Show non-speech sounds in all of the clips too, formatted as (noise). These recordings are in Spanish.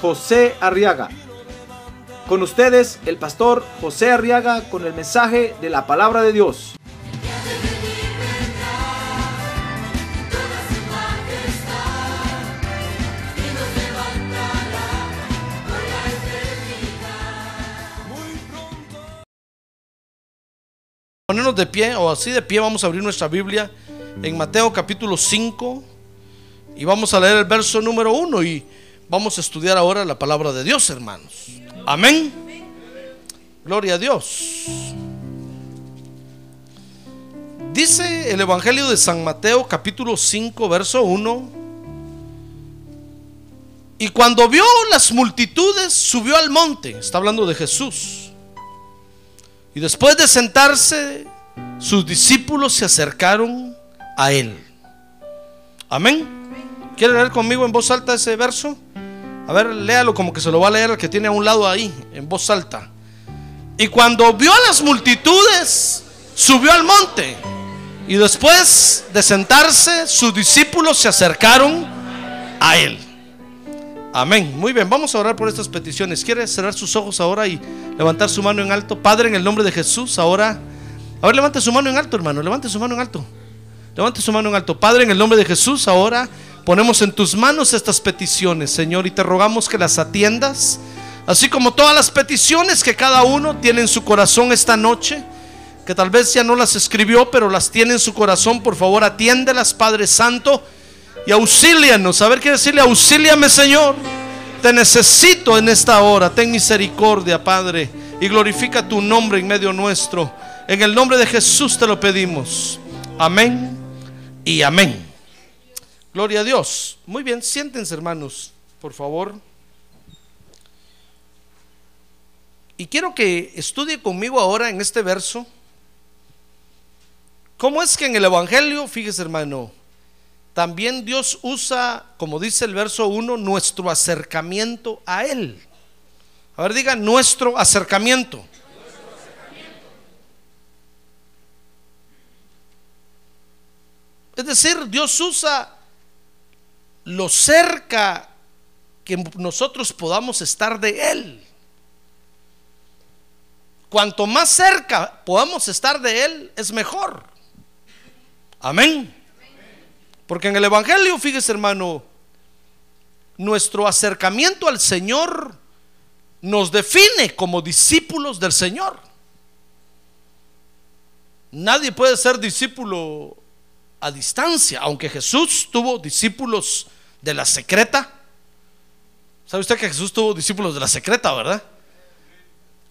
José Arriaga. Con ustedes, el pastor José Arriaga con el mensaje de la palabra de Dios. Ponernos de pie o así de pie vamos a abrir nuestra Biblia en Mateo capítulo 5 y vamos a leer el verso número 1 y vamos a estudiar ahora la palabra de Dios, hermanos. Amén. Gloria a Dios. Dice el Evangelio de San Mateo capítulo 5 verso 1 y cuando vio las multitudes subió al monte, está hablando de Jesús. Y después de sentarse, sus discípulos se acercaron a él. Amén. ¿Quiere leer conmigo en voz alta ese verso? A ver, léalo como que se lo va a leer el que tiene a un lado ahí, en voz alta. Y cuando vio a las multitudes, subió al monte. Y después de sentarse, sus discípulos se acercaron a él. Amén. Muy bien, vamos a orar por estas peticiones. ¿Quiere cerrar sus ojos ahora y levantar su mano en alto? Padre, en el nombre de Jesús, ahora. A ver, levante su mano en alto, hermano. Levante su mano en alto. Levante su mano en alto. Padre, en el nombre de Jesús, ahora ponemos en tus manos estas peticiones, Señor, y te rogamos que las atiendas. Así como todas las peticiones que cada uno tiene en su corazón esta noche, que tal vez ya no las escribió, pero las tiene en su corazón, por favor, atiéndelas, Padre Santo y auxílianos. A ver qué decirle, auxíliame Señor. Te necesito en esta hora. Ten misericordia, Padre. Y glorifica tu nombre en medio nuestro. En el nombre de Jesús te lo pedimos. Amén y amén. Gloria a Dios. Muy bien, siéntense hermanos, por favor. Y quiero que estudie conmigo ahora en este verso. ¿Cómo es que en el Evangelio, fíjese hermano, también Dios usa, como dice el verso 1, nuestro acercamiento a Él. A ver, diga nuestro acercamiento. Es decir, Dios usa lo cerca que nosotros podamos estar de Él. Cuanto más cerca podamos estar de Él, es mejor. Amén. Porque en el Evangelio, fíjese hermano, nuestro acercamiento al Señor nos define como discípulos del Señor. Nadie puede ser discípulo a distancia, aunque Jesús tuvo discípulos de la secreta. ¿Sabe usted que Jesús tuvo discípulos de la secreta, verdad?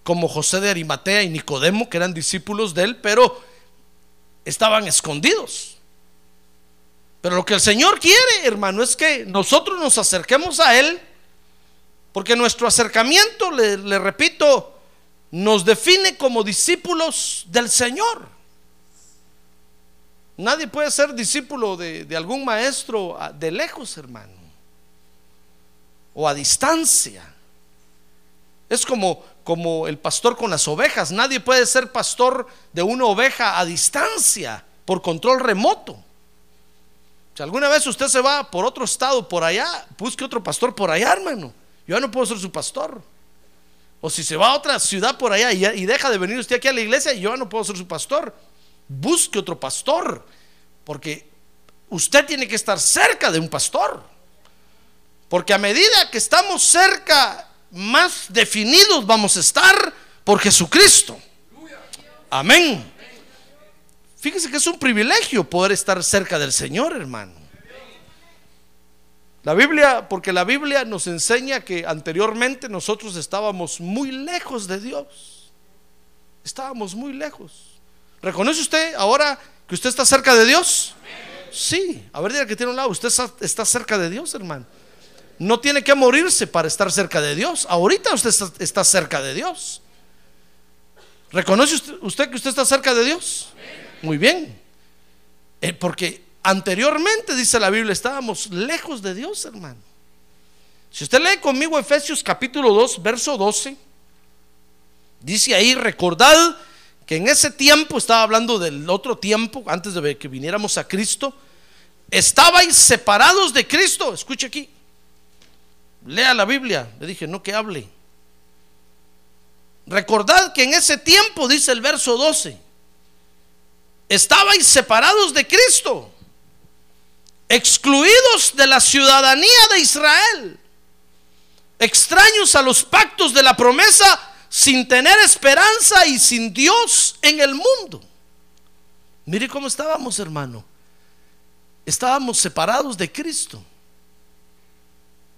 Como José de Arimatea y Nicodemo, que eran discípulos de él, pero estaban escondidos. Pero lo que el Señor quiere, hermano, es que nosotros nos acerquemos a Él, porque nuestro acercamiento, le, repito, nos define como discípulos del Señor. Nadie puede ser discípulo de, de, algún maestro de lejos, hermano, o a distancia. Es como, como el pastor con las ovejas. Nadie puede ser pastor de una oveja a distancia, por control remoto. Si alguna vez usted se va por otro estado, por allá, busque otro pastor por allá, hermano. Yo ya no puedo ser su pastor. O si se va a otra ciudad por allá y, deja de venir usted aquí a la iglesia, yo ya no puedo ser su pastor. Busque otro pastor. Porque usted tiene que estar cerca de un pastor. Porque a medida que estamos cerca, más definidos vamos a estar por Jesucristo. Amén. Fíjese que es un privilegio poder estar cerca del Señor, hermano. La Biblia, porque la Biblia nos enseña que anteriormente nosotros estábamos muy lejos de Dios. Estábamos muy lejos. ¿Reconoce usted ahora que usted está cerca de Dios? Sí. A ver, diga que tiene un lado. Usted está cerca de Dios, hermano. no tiene que morirse para estar cerca de Dios. Ahorita usted está, cerca de Dios. ¿Reconoce usted, usted que usted está cerca de Dios? Muy bien. Eh, porque anteriormente, dice la Biblia, estábamos lejos de Dios, hermano. Si usted lee conmigo Efesios capítulo 2, verso 12, dice ahí, recordad que en ese tiempo, estaba hablando del otro tiempo, antes de que viniéramos a Cristo, estabais separados de Cristo. Escuche aquí, lea la Biblia. Le dije, no que hable. Recordad que en ese tiempo, dice el verso 12, estabais separados de Cristo, excluidos de la ciudadanía de Israel, extraños a los pactos de la promesa, sin tener esperanza y sin Dios en el mundo. Mire cómo estábamos, hermano. Estábamos separados de Cristo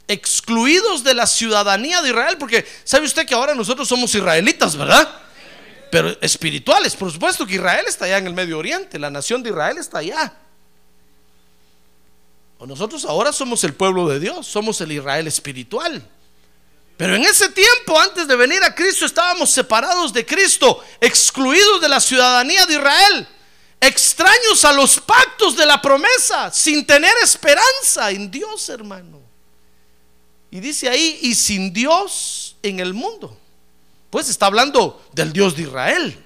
excluidos de la ciudadanía de Israel, porque sabe usted que ahora nosotros somos israelitas, ¿verdad? Pero espirituales, por supuesto que Israel está allá en el Medio Oriente, la nación de Israel está allá. Nosotros ahora somos el pueblo de Dios, somos el Israel espiritual. Pero en ese tiempo, antes de venir a Cristo, estábamos separados de Cristo, excluidos de la ciudadanía de Israel, extraños a los pactos de la promesa, sin tener esperanza en Dios, hermano. Y dice ahí, y sin Dios en el mundo. Pues está hablando del Dios de Israel.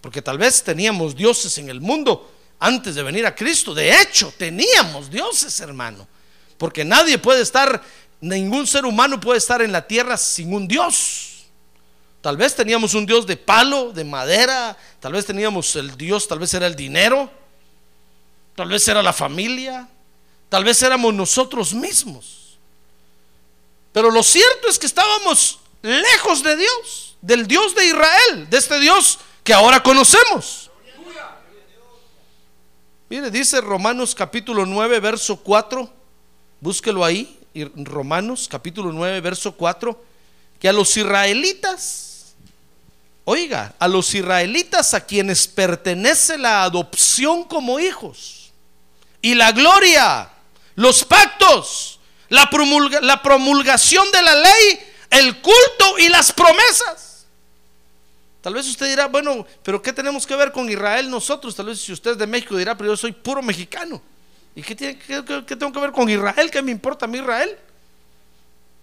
Porque tal vez teníamos dioses en el mundo antes de venir a Cristo. De hecho, teníamos dioses, hermano. Porque nadie puede estar, ningún ser humano puede estar en la tierra sin un Dios. Tal vez teníamos un Dios de palo, de madera. Tal vez teníamos el Dios, tal vez era el dinero. Tal vez era la familia. Tal vez éramos nosotros mismos. Pero lo cierto es que estábamos lejos de Dios, del Dios de Israel, de este Dios que ahora conocemos. Mire, dice Romanos capítulo 9, verso 4, búsquelo ahí, Romanos capítulo 9, verso 4, que a los israelitas, oiga, a los israelitas a quienes pertenece la adopción como hijos y la gloria, los pactos, la, la promulgación de la ley, el culto y las promesas. Tal vez usted dirá, bueno, pero ¿qué tenemos que ver con Israel nosotros? Tal vez si usted es de México dirá, pero yo soy puro mexicano. ¿Y qué, tiene, tengo que ver con Israel? ¿Qué me importa a mí Israel?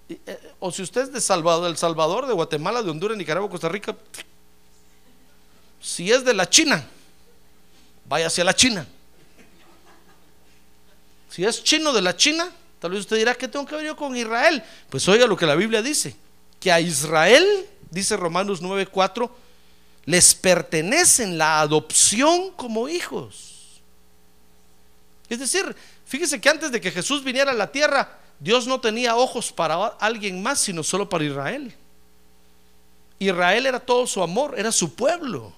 Eh, o si usted es de Salvador, El Salvador, de Guatemala, de Honduras, Nicaragua, Costa Rica, si es de la China, vaya hacia la China. Si es chino de la China, Tal vez usted dirá, ¿qué tengo que ver yo con Israel? Pues oiga lo que la Biblia dice, que a Israel, dice Romanos 9:4, les pertenecen la adopción como hijos. Es decir, fíjese que antes de que Jesús viniera a la tierra, Dios no tenía ojos para alguien más, sino solo para Israel. Israel era todo su amor, era su pueblo.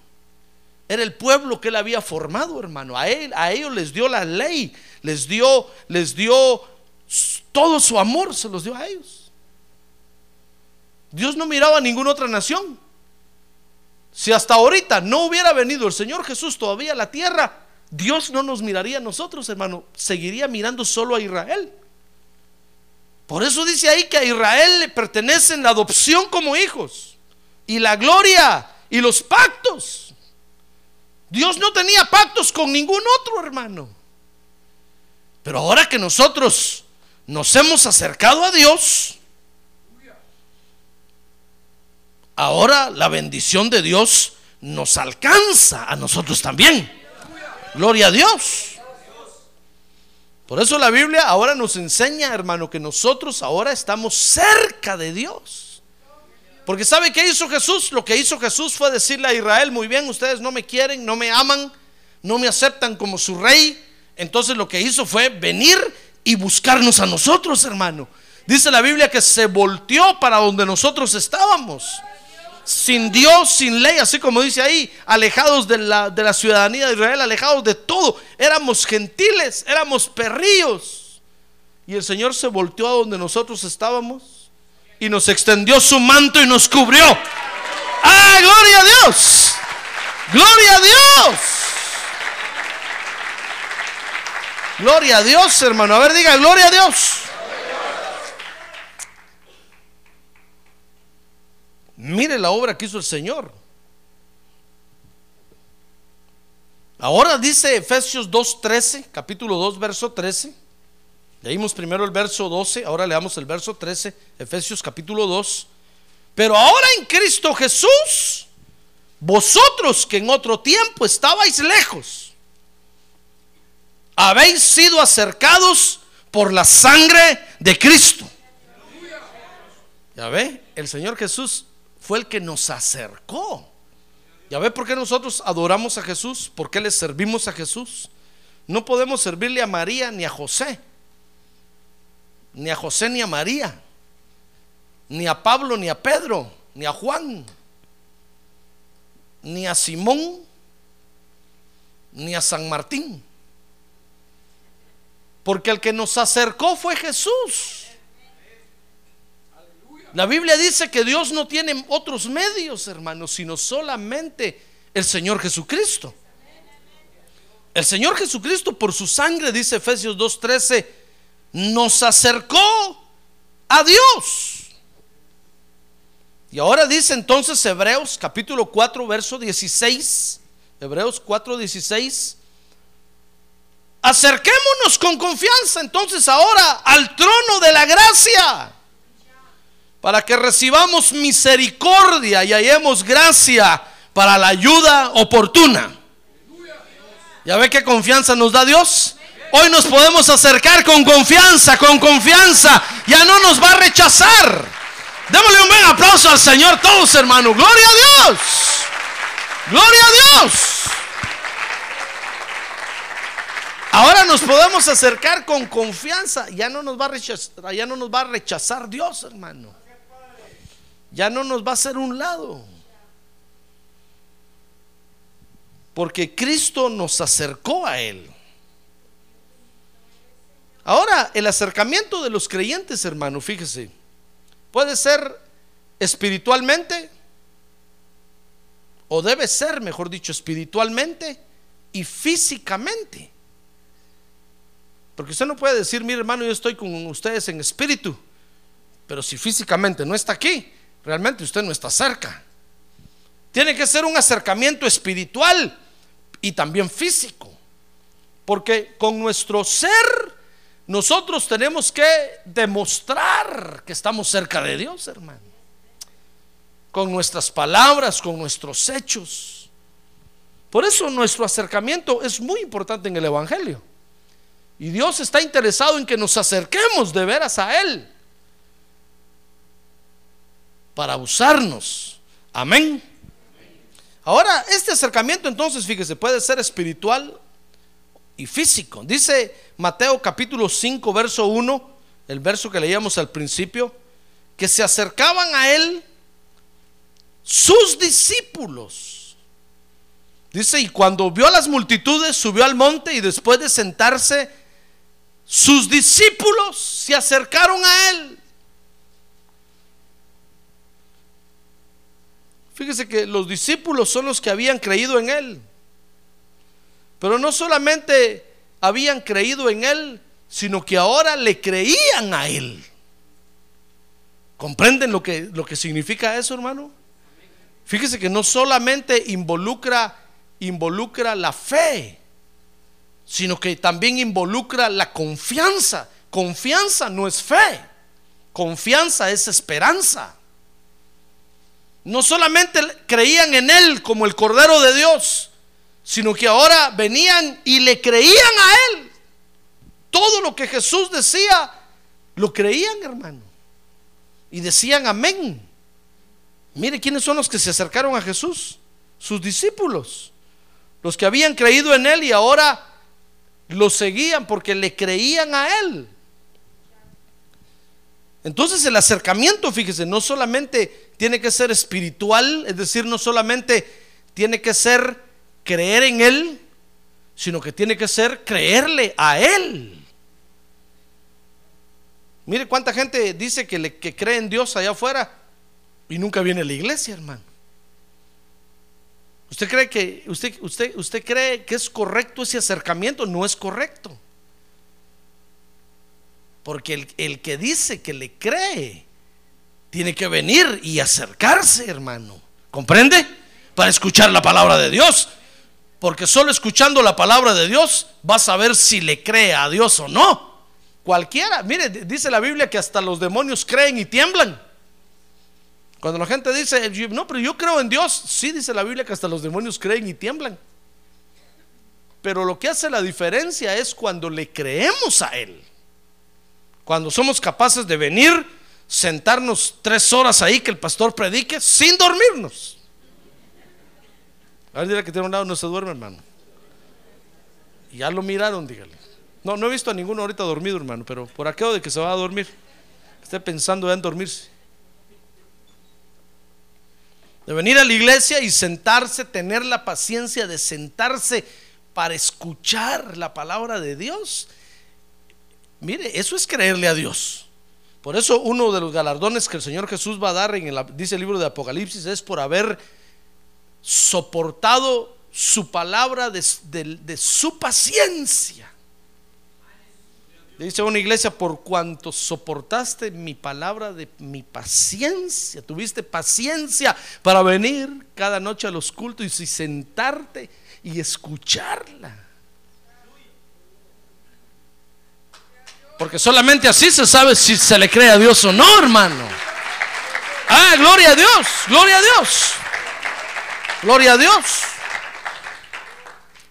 Era el pueblo que él había formado, hermano. A él, a ellos les dio la ley, les dio, les dio todo su amor se los dio a ellos. Dios no miraba a ninguna otra nación. Si hasta ahorita no hubiera venido el Señor Jesús todavía a la tierra, Dios no nos miraría a nosotros, hermano. Seguiría mirando solo a Israel. Por eso dice ahí que a Israel le pertenecen la adopción como hijos y la gloria y los pactos. Dios no tenía pactos con ningún otro hermano. Pero ahora que nosotros nos hemos acercado a Dios, ahora la bendición de Dios nos alcanza a nosotros también. Gloria a Dios. Por eso la Biblia ahora nos enseña, hermano, que nosotros ahora estamos cerca de Dios. Porque ¿sabe qué hizo Jesús? Lo que hizo Jesús fue decirle a Israel, muy bien, ustedes no me quieren, no me aman, no me aceptan como su rey. Entonces lo que hizo fue venir y buscarnos a nosotros, hermano. Dice la Biblia que se volteó para donde nosotros estábamos. Sin Dios, sin ley, así como dice ahí, alejados de la, de la ciudadanía de Israel, alejados de todo. Éramos gentiles, éramos perrillos. Y el Señor se volteó a donde nosotros estábamos y nos extendió su manto y nos cubrió. ¡Ah, gloria a Dios! ¡Gloria a Dios! Gloria a Dios, hermano. A ver, diga, gloria a Dios. Mire la obra que hizo el Señor. Ahora dice Efesios 2.13, capítulo 2, verso 13. Leímos primero el verso 12, ahora leamos el verso 13, Efesios capítulo 2. Pero ahora en Cristo Jesús, vosotros que en otro tiempo estabais lejos, habéis sido acercados por la sangre de Cristo. Ya ve, el Señor Jesús fue el que nos acercó. ¿Ya ve por qué nosotros adoramos a Jesús? ¿Por qué le servimos a Jesús? No podemos servirle a María ni a José, ni a José ni a María, ni a Pablo ni a Pedro, ni a Juan, ni a Simón, ni a San Martín. Porque el que nos acercó fue Jesús. La Biblia dice que Dios no tiene otros medios, hermanos, sino solamente el Señor Jesucristo. El Señor Jesucristo por su sangre, dice Efesios 2.13, nos acercó a Dios. Y ahora dice entonces Hebreos capítulo 4, verso 16, Hebreos 4, 16, acerquémonos con confianza entonces ahora al trono de la gracia para que recibamos misericordia y hallemos gracia para la ayuda oportuna. ¿Ya ve qué confianza nos da Dios? Hoy nos podemos acercar con confianza, con confianza. Ya no nos va a rechazar. Démosle un buen aplauso al Señor todos, hermanos. Gloria a Dios. Gloria a Dios. Ahora nos podemos acercar con confianza. Ya no nos va a rechazar, ya no nos va a rechazar Dios, hermano ya no nos va a hacer un lado. Porque Cristo nos acercó a Él. Ahora, el acercamiento de los creyentes, hermano, fíjese, puede ser espiritualmente, o debe ser, mejor dicho, espiritualmente y físicamente. Porque usted no puede decir, mi hermano, yo estoy con ustedes en espíritu, pero si físicamente no está aquí, realmente usted no está cerca. Tiene que ser un acercamiento espiritual y también físico. Porque con nuestro ser nosotros tenemos que demostrar que estamos cerca de Dios, hermano. Con nuestras palabras, con nuestros hechos. Por eso nuestro acercamiento es muy importante en el Evangelio. Y Dios está interesado en que nos acerquemos de veras a Él para usarnos. Amén. Ahora, este acercamiento entonces, fíjese, puede ser espiritual y físico. Dice Mateo capítulo 5, verso 1, el verso que leíamos al principio, que se acercaban a él sus discípulos. Dice, y cuando vio a las multitudes, subió al monte y después de sentarse, sus discípulos se acercaron a él. Fíjese que los discípulos son los que habían creído en Él. Pero no solamente habían creído en Él, sino que ahora le creían a Él. ¿Comprenden lo que, lo que significa eso, hermano? Fíjese que no solamente involucra, involucra la fe, sino que también involucra la confianza. Confianza no es fe, confianza es esperanza no solamente creían en Él como el Cordero de Dios, sino que ahora venían y le creían a Él. Todo lo que Jesús decía, lo creían, hermano. Y decían amén. Mire quiénes son los que se acercaron a Jesús, sus discípulos, los que habían creído en Él y ahora lo seguían porque le creían a Él. Entonces el acercamiento, fíjese, no solamente tiene que ser espiritual, es decir, no solamente tiene que ser creer en Él, sino que tiene que ser creerle a Él. Mire cuánta gente dice que, le, que cree en Dios allá afuera y nunca viene a la iglesia, hermano. ¿Usted cree que usted, usted, usted cree que es correcto ese acercamiento? No es correcto. Porque el, que dice que le cree tiene que venir y acercarse, hermano. ¿Comprende? Para escuchar la palabra de Dios. Porque solo escuchando la palabra de Dios vas a ver si le cree a Dios o no. Cualquiera, mire, dice la Biblia que hasta los demonios creen y tiemblan. Cuando la gente dice, no, pero yo creo en Dios, sí dice la Biblia que hasta los demonios creen y tiemblan. Pero lo que hace la diferencia es cuando le creemos a Él. Cuando somos capaces de venir, sentarnos tres horas ahí que el pastor predique sin dormirnos. A ver, dile que tiene un lado no se duerme, hermano. Ya lo miraron, dígale. No, no he visto a ninguno ahorita dormido, hermano, pero por aquello de que se va a dormir, esté pensando en dormirse. De venir a la iglesia y sentarse, tener la paciencia de sentarse para escuchar la palabra de Dios. Mire, eso es creerle a Dios. Por eso uno de los galardones que el Señor Jesús va a dar en el, dice el libro de Apocalipsis es por haber soportado su palabra de, su paciencia. Dice una iglesia, por cuanto soportaste mi palabra de mi paciencia, tuviste paciencia para venir cada noche a los cultos y sentarte y escucharla. Porque solamente así se sabe si se le cree a Dios o no, hermano. Ah, gloria a Dios, gloria a Dios. Gloria a Dios.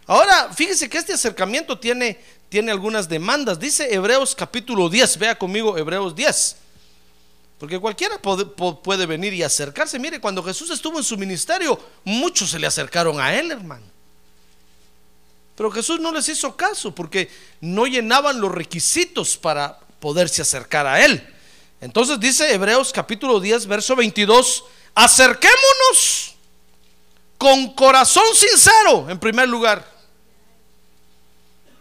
Ahora, fíjese que este acercamiento tiene, tiene algunas demandas. Dice Hebreos capítulo 10, vea conmigo Hebreos 10. Porque cualquiera puede, puede, venir y acercarse. Mire, cuando Jesús estuvo en su ministerio, muchos se le acercaron a él, hermano. Pero Jesús no les hizo caso porque no llenaban los requisitos para poderse acercar a él. Entonces dice Hebreos capítulo 10, verso 22, acerquémonos con corazón sincero, en primer lugar.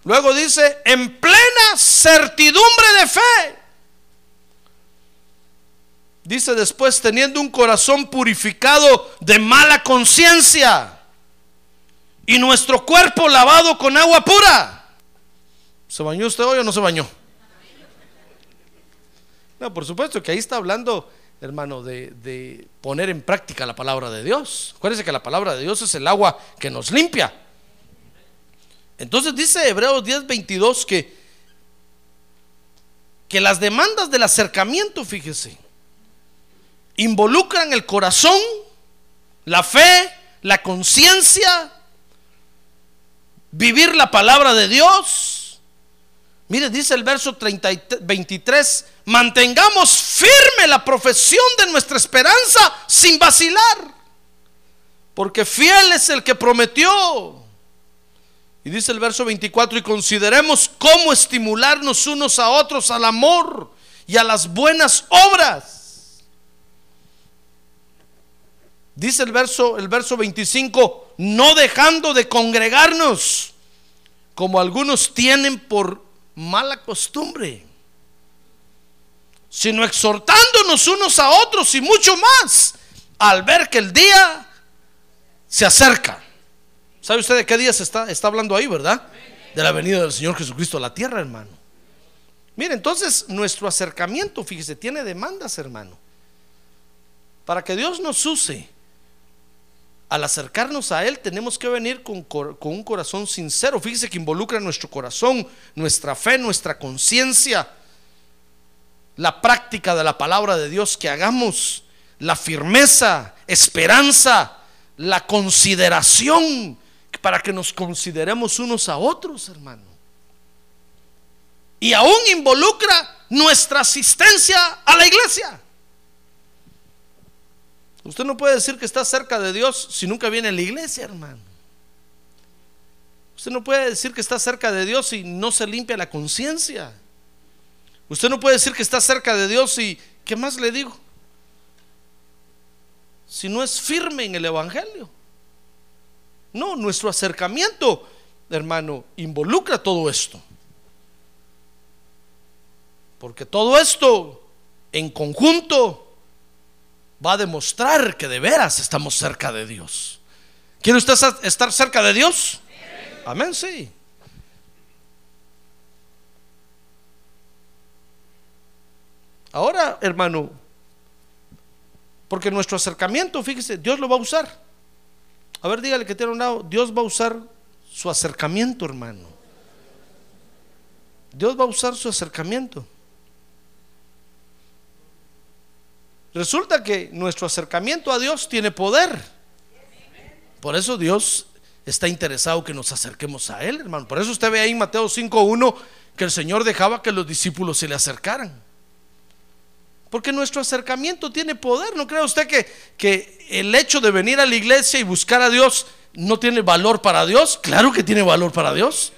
Luego dice, en plena certidumbre de fe. Dice después, teniendo un corazón purificado de mala conciencia y nuestro cuerpo lavado con agua pura. ¿Se bañó usted hoy o no se bañó? No, por supuesto que ahí está hablando hermano, de, poner en práctica la palabra de Dios. Acuérdense que la palabra de Dios es el agua que nos limpia. Entonces dice Hebreos 10:22 que, que las demandas del acercamiento, fíjese, involucran el corazón, la fe, la conciencia, vivir la palabra de Dios Mire, dice el verso 30, 23, mantengamos firme la profesión de nuestra esperanza sin vacilar, porque fiel es el que prometió. Y dice el verso 24, y consideremos cómo estimularnos unos a otros al amor y a las buenas obras. Dice el verso, el verso 25, no dejando de congregarnos, como algunos tienen por mala costumbre, sino exhortándonos unos a otros y mucho más al ver que el día se acerca. ¿Sabe usted de qué día se está, está hablando ahí, verdad? De la venida del Señor Jesucristo a la tierra, hermano. Mire, entonces nuestro acercamiento, fíjese, tiene demandas, hermano. Para que Dios nos use al acercarnos a Él tenemos que venir con, un corazón sincero. Fíjese que involucra nuestro corazón, nuestra fe, nuestra conciencia, la práctica de la palabra de Dios que hagamos, la firmeza, esperanza, la consideración, para que nos consideremos unos a otros, hermano. Y aún involucra nuestra asistencia a la iglesia. Usted no puede decir que está cerca de Dios si nunca viene a la iglesia, hermano. Usted no puede decir que está cerca de Dios si no se limpia la conciencia. Usted no puede decir que está cerca de Dios y, ¿qué más le digo? Si no es firme en el Evangelio. No, nuestro acercamiento, hermano, involucra todo esto. Porque todo esto en conjunto va a demostrar que de veras estamos cerca de Dios. ¿Quiere usted estar cerca de Dios? Amén, sí. Ahora, hermano, Porque nuestro acercamiento, fíjese, Dios lo va a usar. A ver, dígale que tiene un lado, Dios va a usar su acercamiento, hermano. Dios va a usar su acercamiento. Resulta que nuestro acercamiento a Dios tiene poder. Por eso Dios está interesado que nos acerquemos a Él, hermano. Por eso usted ve ahí en Mateo 5.1 que el Señor dejaba que los discípulos se le acercaran. Porque nuestro acercamiento tiene poder. ¿No cree usted que, que el hecho de venir a la iglesia y buscar a Dios no tiene valor para Dios? Claro que tiene valor para Dios.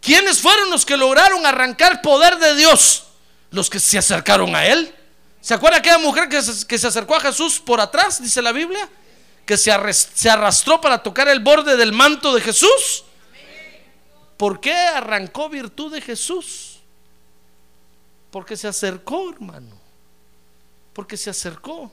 ¿Quiénes fueron los que lograron arrancar poder de Dios? Los que se acercaron a Él. ¿Se acuerda aquella mujer que se, acercó a Jesús por atrás, dice la Biblia? Que se, arrastró para tocar el borde del manto de Jesús. ¿Por qué arrancó virtud de Jesús? Porque se acercó, hermano. Porque se acercó.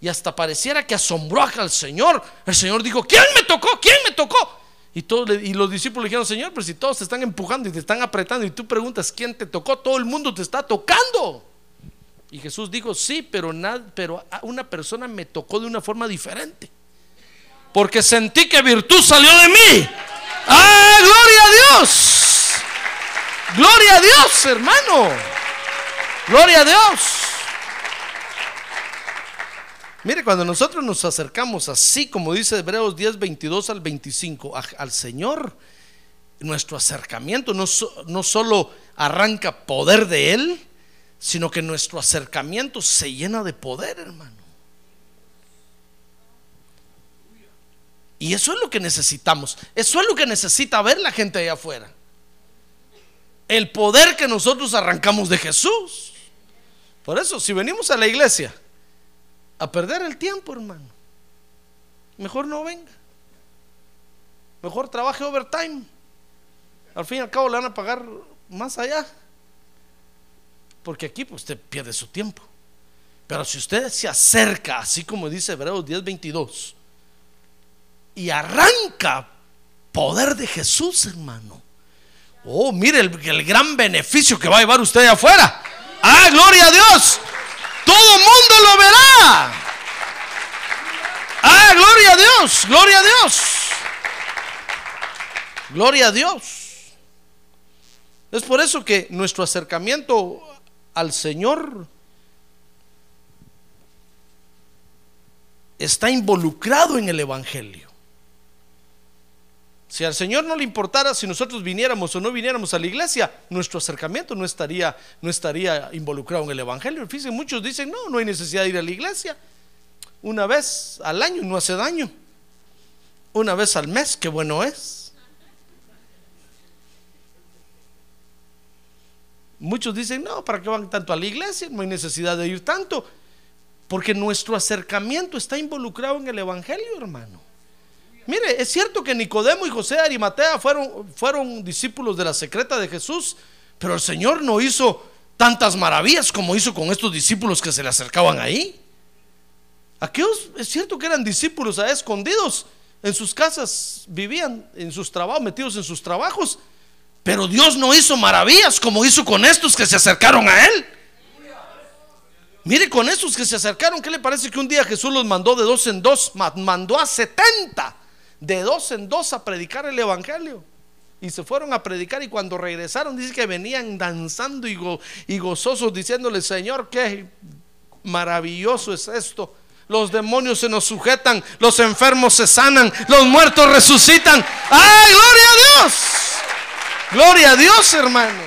Y hasta pareciera que asombró al Señor. El Señor dijo, ¿quién me tocó? ¿Quién me tocó? Y, todos, y los discípulos dijeron, Señor, pero si todos te están empujando y te están apretando y tú preguntas, ¿quién te tocó? Todo el mundo te está tocando. Y Jesús dijo, sí, pero, nada, pero una persona me tocó de una forma diferente. Porque sentí que virtud salió de mí. ¡Ah, gloria a Dios! Gloria a Dios, hermano. Gloria a Dios. Mire, cuando nosotros nos acercamos así, como dice Hebreos 10, 22 al 25, al Señor, nuestro acercamiento no, no solo arranca poder de Él, sino que nuestro acercamiento se llena de poder, hermano. Y eso es lo que necesitamos. Eso es lo que necesita ver la gente allá afuera. El poder que nosotros arrancamos de Jesús. Por eso, si venimos a la iglesia a perder el tiempo, hermano, mejor no venga. Mejor trabaje overtime. Al fin y al cabo le van a pagar más allá. Porque aquí pues, usted pierde su tiempo. Pero si usted se acerca, así como dice Hebreos 10:22, y arranca poder de Jesús, hermano. Oh, mire el, el gran beneficio que va a llevar usted afuera. Ah, gloria a Dios. Todo mundo lo verá. Ah, gloria a Dios, gloria a Dios. Gloria a Dios. Es por eso que nuestro acercamiento al Señor está involucrado en el Evangelio. Si al Señor no le importara si nosotros viniéramos o no viniéramos a la iglesia, nuestro acercamiento no estaría, no estaría involucrado en el Evangelio. Fíjense, muchos dicen, no, no hay necesidad de ir a la iglesia. Una vez al año no hace daño. Una vez al mes, qué bueno es. Muchos dicen, no, ¿para qué van tanto a la iglesia? No hay necesidad de ir tanto. Porque nuestro acercamiento está involucrado en el Evangelio, hermano. Mire, es cierto que Nicodemo y José de Arimatea fueron, fueron discípulos de la secreta de Jesús, pero el Señor no hizo tantas maravillas como hizo con estos discípulos que se le acercaban ahí. Aquellos es cierto que eran discípulos a escondidos, en sus casas vivían, en sus trabajos, metidos en sus trabajos, pero Dios no hizo maravillas como hizo con estos que se acercaron a Él. Mire, con estos que se acercaron, ¿qué le parece que un día Jesús los mandó de dos en dos? Mandó a setenta de dos en dos a predicar el Evangelio. Y se fueron a predicar y cuando regresaron dice que venían danzando y, y gozosos diciéndole, Señor, qué maravilloso es esto. Los demonios se nos sujetan, los enfermos se sanan, los muertos resucitan. ¡Ay, gloria a Dios! Gloria a Dios, hermano.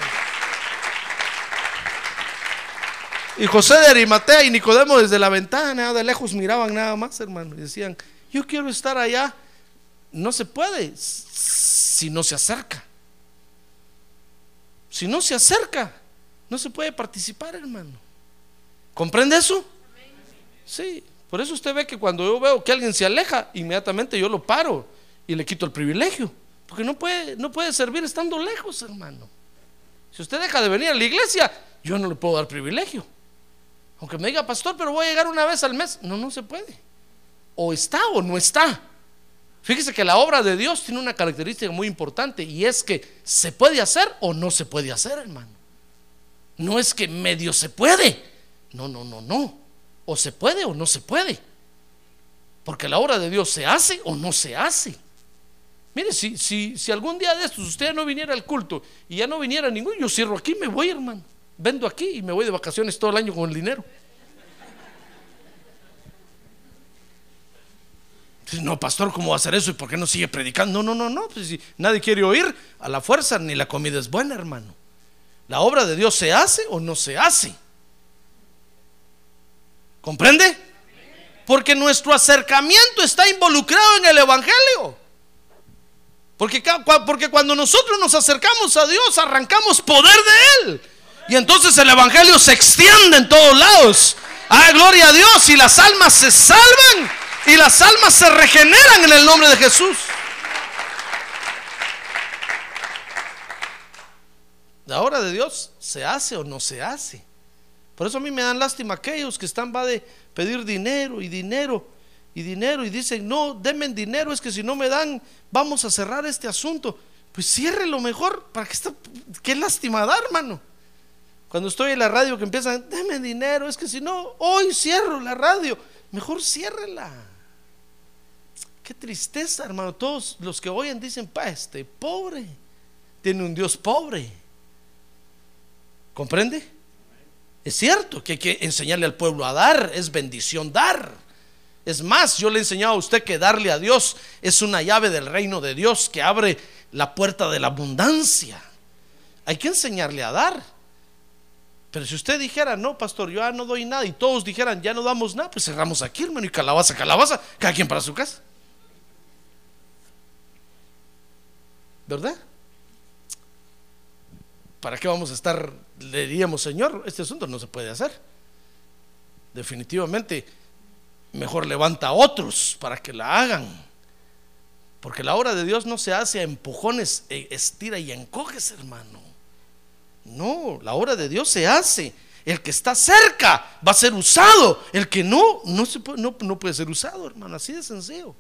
Y José de Arimatea y Nicodemo desde la ventana, de lejos miraban nada más, hermano, y decían, yo quiero estar allá no se puede si no se acerca. Si no se acerca, no se puede participar, hermano. ¿Comprende eso? Sí, por eso usted ve que cuando yo veo que alguien se aleja, inmediatamente yo lo paro y le quito el privilegio. Porque no puede, no puede servir estando lejos, hermano. Si usted deja de venir a la iglesia, yo no le puedo dar privilegio. Aunque me diga, pastor, pero voy a llegar una vez al mes. No, no se puede. O está o no está. Fíjese que la obra de Dios tiene una característica muy importante y es que se puede hacer o no se puede hacer, hermano. No es que medio se puede. No, no, no, no. O se puede o no se puede. Porque la obra de Dios se hace o no se hace. Mire, si, si, si algún día de estos usted no viniera al culto y ya no viniera ninguno, yo cierro aquí, me voy, hermano. Vendo aquí y me voy de vacaciones todo el año con el dinero. No, pastor, ¿cómo va a hacer eso? ¿Y por qué no sigue predicando? No, no, no, no. Pues si nadie quiere oír, a la fuerza ni la comida es buena, hermano. La obra de Dios se hace o no se hace. ¿Comprende? Porque nuestro acercamiento está involucrado en el Evangelio. Porque, cuando nosotros nos acercamos a Dios, arrancamos poder de Él. Y entonces el Evangelio se extiende en todos lados. Ah, gloria a Dios. Y las almas se salvan y las almas se regeneran en el nombre de Jesús. La obra de Dios se hace o no se hace. Por eso a mí me dan lástima aquellos que están va de pedir dinero y dinero y dinero y dicen, no, denme dinero, es que si no me dan, vamos a cerrar este asunto. Pues cierre lo mejor, para que está, qué lástima dar, hermano. Cuando estoy en la radio que empiezan, denme dinero, es que si no, hoy cierro la radio, mejor ciérrela. Qué tristeza, hermano. Todos los que oyen dicen, pa, este pobre, tiene un Dios pobre. ¿Comprende? Es cierto que hay que enseñarle al pueblo a dar, es bendición dar. Es más, yo le he enseñado a usted que darle a Dios es una llave del reino de Dios que abre la puerta de la abundancia. Hay que enseñarle a dar. Pero si usted dijera, no, pastor, yo ya no doy nada, y todos dijeran, ya no damos nada, pues cerramos aquí, hermano, y calabaza, calabaza, cada quien para su casa. ¿Verdad? ¿Para qué vamos a estar, le diríamos, Señor, este asunto no se puede hacer? Definitivamente, mejor levanta a otros para que la hagan. Porque la obra de Dios no se hace a empujones, e estira y encoges, hermano. No, la obra de Dios se hace. El que está cerca va a ser usado. El que no, no, puede, no, no puede ser usado, hermano. Así de sencillo.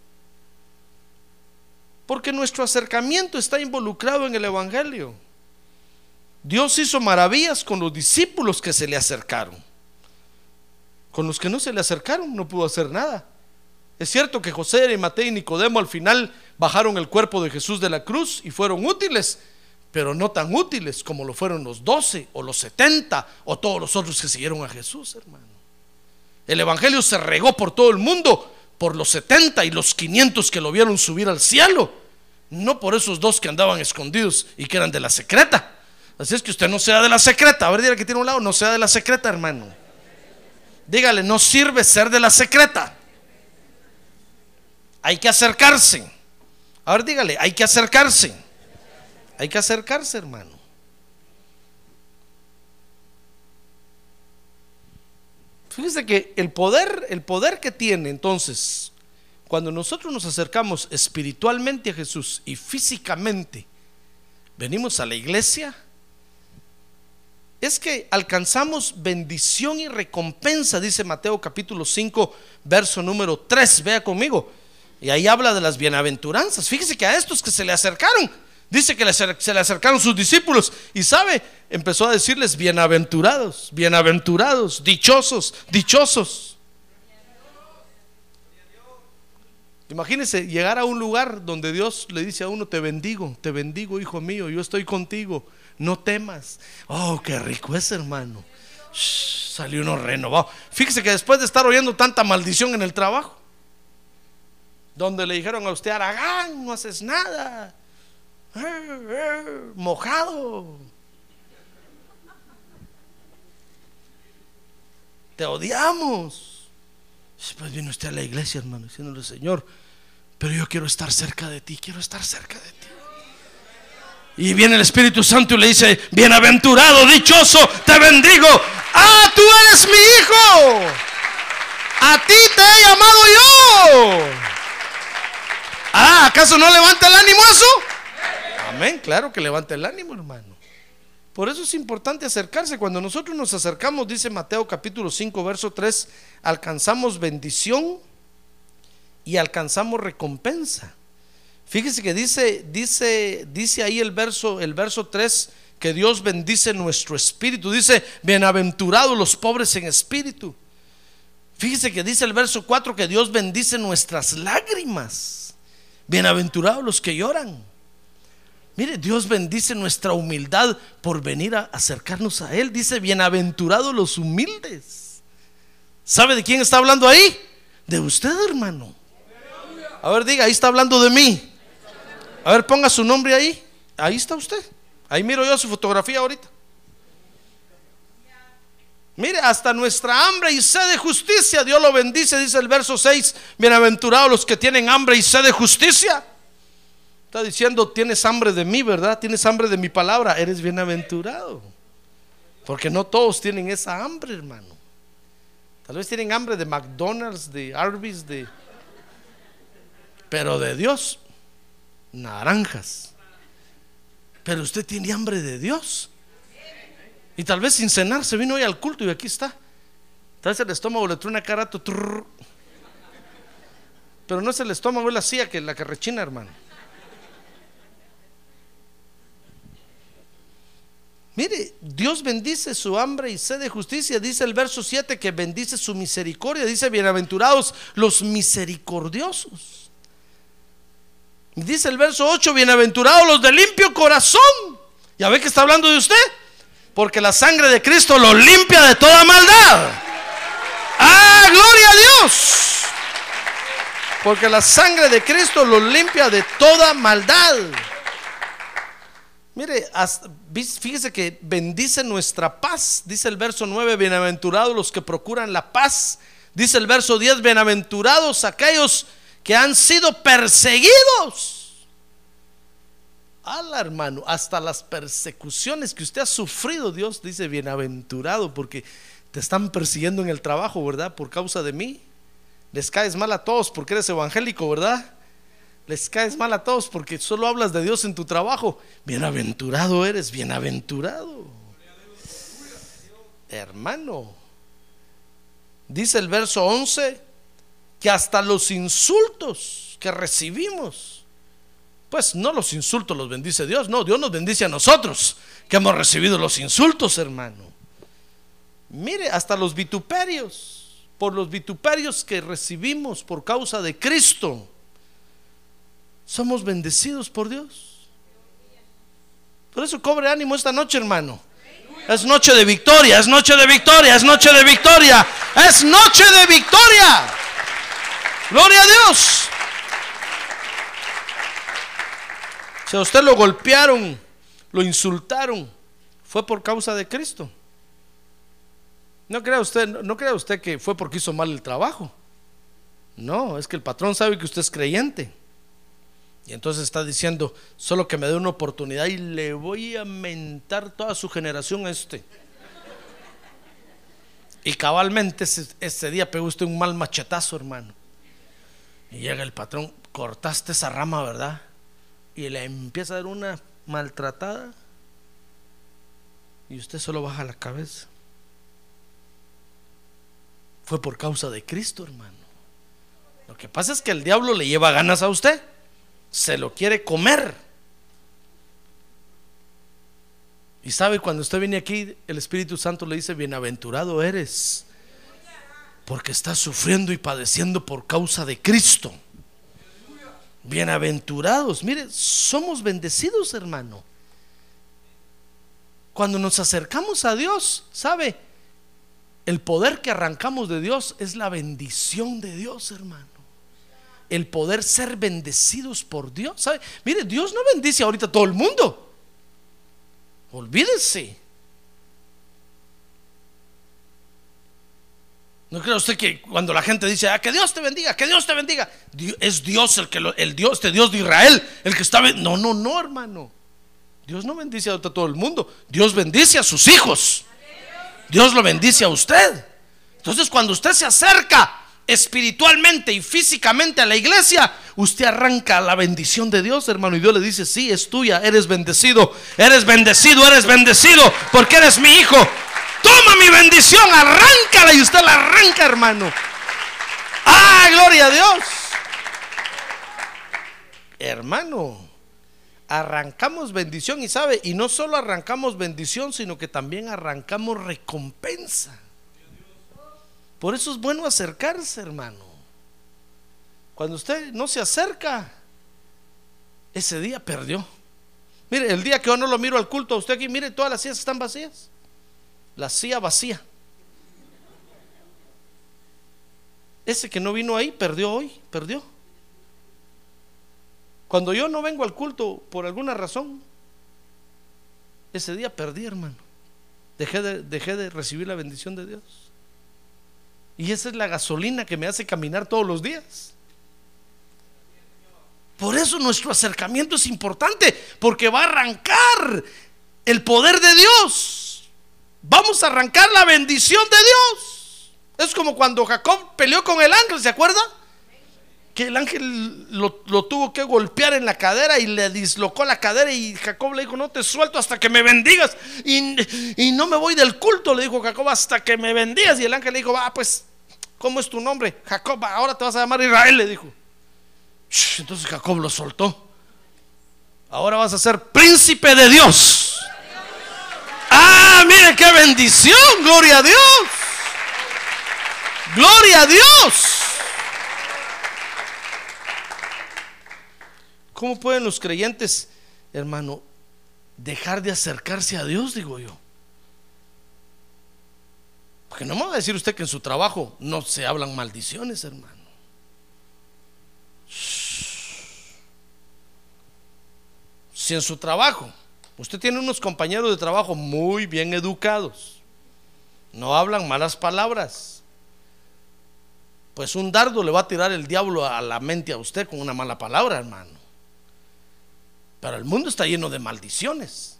Porque nuestro acercamiento está involucrado en el Evangelio. Dios hizo maravillas con los discípulos que se le acercaron. Con los que no se le acercaron no pudo hacer nada. Es cierto que José, Mateo y Nicodemo al final bajaron el cuerpo de Jesús de la cruz y fueron útiles, pero no tan útiles como lo fueron los doce o los setenta o todos los otros que siguieron a Jesús, hermano. El Evangelio se regó por todo el mundo por los 70 y los 500 que lo vieron subir al cielo, no por esos dos que andaban escondidos y que eran de la secreta. Así es que usted no sea de la secreta. A ver, dígale que tiene un lado, no sea de la secreta, hermano. Dígale, no sirve ser de la secreta. Hay que acercarse. A ver, dígale, hay que acercarse. Hay que acercarse, hermano. Fíjese que el poder, el poder que tiene entonces, cuando nosotros nos acercamos espiritualmente a Jesús y físicamente venimos a la iglesia, es que alcanzamos bendición y recompensa, dice Mateo capítulo 5, verso número 3. Vea conmigo. Y ahí habla de las bienaventuranzas. Fíjese que a estos que se le acercaron, dice que se le acercaron sus discípulos. Y sabe, empezó a decirles bienaventurados, bienaventurados, dichosos, dichosos. Imagínese llegar a un lugar donde Dios le dice a uno, te bendigo, te bendigo, hijo mío, yo estoy contigo no temas. Oh, qué rico es, hermano. salió uno renovado. Fíjese que después de estar oyendo tanta maldición en el trabajo, donde le dijeron a usted, Aragán, no haces nada, mojado, te odiamos. Después viene usted a la iglesia, hermano, diciéndole, Señor, pero yo quiero estar cerca de ti, quiero estar cerca de ti. Y viene el Espíritu Santo y le dice, bienaventurado, dichoso, te bendigo. Ah, tú eres mi hijo. A ti te he llamado yo. Ah, ¿acaso no levanta el ánimo eso? Amén, claro que levanta el ánimo, hermano. Por eso es importante acercarse. Cuando nosotros nos acercamos, dice Mateo capítulo 5, verso 3, alcanzamos bendición y alcanzamos recompensa. Fíjese que dice, dice, dice ahí el verso, el verso 3 que Dios bendice nuestro espíritu. Dice, bienaventurados los pobres en espíritu. Fíjese que dice el verso 4 que Dios bendice nuestras lágrimas. Bienaventurados los que lloran. Mire, Dios bendice nuestra humildad por venir a acercarnos a Él. Dice, bienaventurados los humildes. ¿Sabe de quién está hablando ahí? De usted, hermano. A ver, diga, ahí está hablando de mí. A ver, ponga su nombre ahí. Ahí está usted. Ahí miro yo su fotografía ahorita. Mire, hasta nuestra hambre y sed de justicia, Dios lo bendice, dice el verso 6. Bienaventurados los que tienen hambre y sed de justicia. Está diciendo, tienes hambre de mí, ¿verdad? Tienes hambre de mi palabra, eres bienaventurado. Porque no todos tienen esa hambre, hermano. Tal vez tienen hambre de McDonald's, de Arby's, de... Pero de Dios, naranjas. Pero usted tiene hambre de Dios. Y tal vez sin cenar se vino hoy al culto y aquí está. Tal vez el estómago le trae una carato. Pero no es el estómago, es la silla que la que rechina, hermano. Mire, Dios bendice su hambre y sed de justicia. Dice el verso 7 que bendice su misericordia. Dice, bienaventurados los misericordiosos. Dice el verso 8, bienaventurados los de limpio corazón. ¿Ya ve que está hablando de usted? Porque la sangre de Cristo lo limpia de toda maldad. ¡Ah, gloria a Dios! Porque la sangre de Cristo lo limpia de toda maldad. Mire, fíjese que bendice nuestra paz. Dice el verso 9, bienaventurados los que procuran la paz. Dice el verso 10, bienaventurados aquellos que han sido perseguidos. Ala, hermano, hasta las persecuciones que usted ha sufrido, Dios dice, bienaventurado, porque te están persiguiendo en el trabajo, ¿verdad? Por causa de mí. Les caes mal a todos porque eres evangélico, ¿verdad? Les caes mal a todos porque solo hablas de Dios en tu trabajo. Bienaventurado eres, bienaventurado. Hermano, dice el verso 11 que hasta los insultos que recibimos, pues no los insultos los bendice Dios, no, Dios nos bendice a nosotros que hemos recibido los insultos, hermano. Mire, hasta los vituperios, por los vituperios que recibimos por causa de Cristo somos bendecidos por Dios. Por eso cobre ánimo esta noche, hermano. Es noche de victoria, es noche de victoria, es noche de victoria, es noche de victoria. Gloria a Dios. Si a usted lo golpearon, lo insultaron, fue por causa de Cristo. No crea usted, no crea usted que fue porque hizo mal el trabajo. No, es que el patrón sabe que usted es creyente. Y entonces está diciendo, solo que me dé una oportunidad y le voy a mentar toda su generación a este. Y cabalmente ese, día pegó usted un mal machetazo, hermano. Y llega el patrón, cortaste esa rama, ¿verdad? Y le empieza a dar una maltratada. Y usted solo baja la cabeza. Fue por causa de Cristo, hermano. Lo que pasa es que el diablo le lleva ganas a usted se lo quiere comer. Y sabe, cuando usted viene aquí, el Espíritu Santo le dice, bienaventurado eres, porque estás sufriendo y padeciendo por causa de Cristo. Bienaventurados, mire, somos bendecidos, hermano. Cuando nos acercamos a Dios, ¿sabe? El poder que arrancamos de Dios es la bendición de Dios, hermano el poder ser bendecidos por Dios. ¿Sabe? Mire, Dios no bendice ahorita a todo el mundo. Olvídese. ¿No cree usted que cuando la gente dice, ah, que Dios te bendiga, que Dios te bendiga, es Dios el que el Dios, este Dios de Israel, el que está No, no, no, hermano. Dios no bendice a todo el mundo. Dios bendice a sus hijos. Dios lo bendice a usted. Entonces, cuando usted se acerca espiritualmente y físicamente a la iglesia, usted arranca la bendición de Dios, hermano. Y Dios le dice, sí, es tuya, eres bendecido, eres bendecido, eres bendecido, porque eres mi hijo. Toma mi bendición, arráncala y usted la arranca, hermano. Ah, gloria a Dios. Hermano, arrancamos bendición y sabe, y no solo arrancamos bendición, sino que también arrancamos recompensa. Por eso es bueno acercarse, hermano. Cuando usted no se acerca, ese día perdió. Mire, el día que yo no lo miro al culto, usted aquí, mire, todas las sillas están vacías. La silla vacía. Ese que no vino ahí, perdió hoy, perdió. Cuando yo no vengo al culto por alguna razón, ese día perdí, hermano. Dejé de, dejé de recibir la bendición de Dios. Y esa es la gasolina que me hace caminar todos los días. Por eso nuestro acercamiento es importante, porque va a arrancar el poder de Dios. Vamos a arrancar la bendición de Dios. Es como cuando Jacob peleó con el ángel, ¿se acuerda? Que el ángel lo, tuvo que golpear en la cadera y le dislocó la cadera y Jacob le dijo, no te suelto hasta que me bendigas. Y, y no me voy del culto, le dijo Jacob, hasta que me bendigas. Y el ángel le dijo, va, pues, ¿cómo es tu nombre? Jacob, ahora te vas a llamar Israel, le dijo. Entonces Jacob lo soltó. Ahora vas a ser príncipe de Dios. Ah, mire qué bendición, gloria a Dios. Gloria a Dios. ¿Cómo pueden los creyentes, hermano, dejar de acercarse a Dios, digo yo? Porque no me va a decir usted que en su trabajo no se hablan maldiciones, hermano. Si en su trabajo usted tiene unos compañeros de trabajo muy bien educados, no hablan malas palabras, pues un dardo le va a tirar el diablo a la mente a usted con una mala palabra, hermano. Pero el mundo está lleno de maldiciones.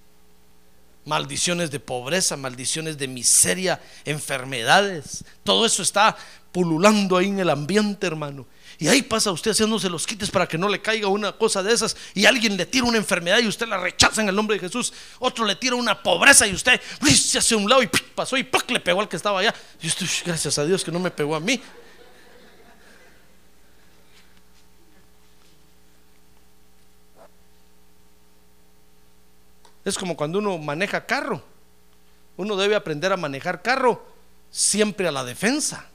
Maldiciones de pobreza, maldiciones de miseria, enfermedades. Todo eso está pululando ahí en el ambiente, hermano. Y ahí pasa usted haciéndose los quites para que no le caiga una cosa de esas. Y alguien le tira una enfermedad y usted la rechaza en el nombre de Jesús. Otro le tira una pobreza y usted se hace un lado y pasó y le pegó al que estaba allá. Y usted, gracias a Dios que no me pegó a mí. Es como cuando uno maneja carro. Uno debe aprender a manejar carro siempre a la defensa.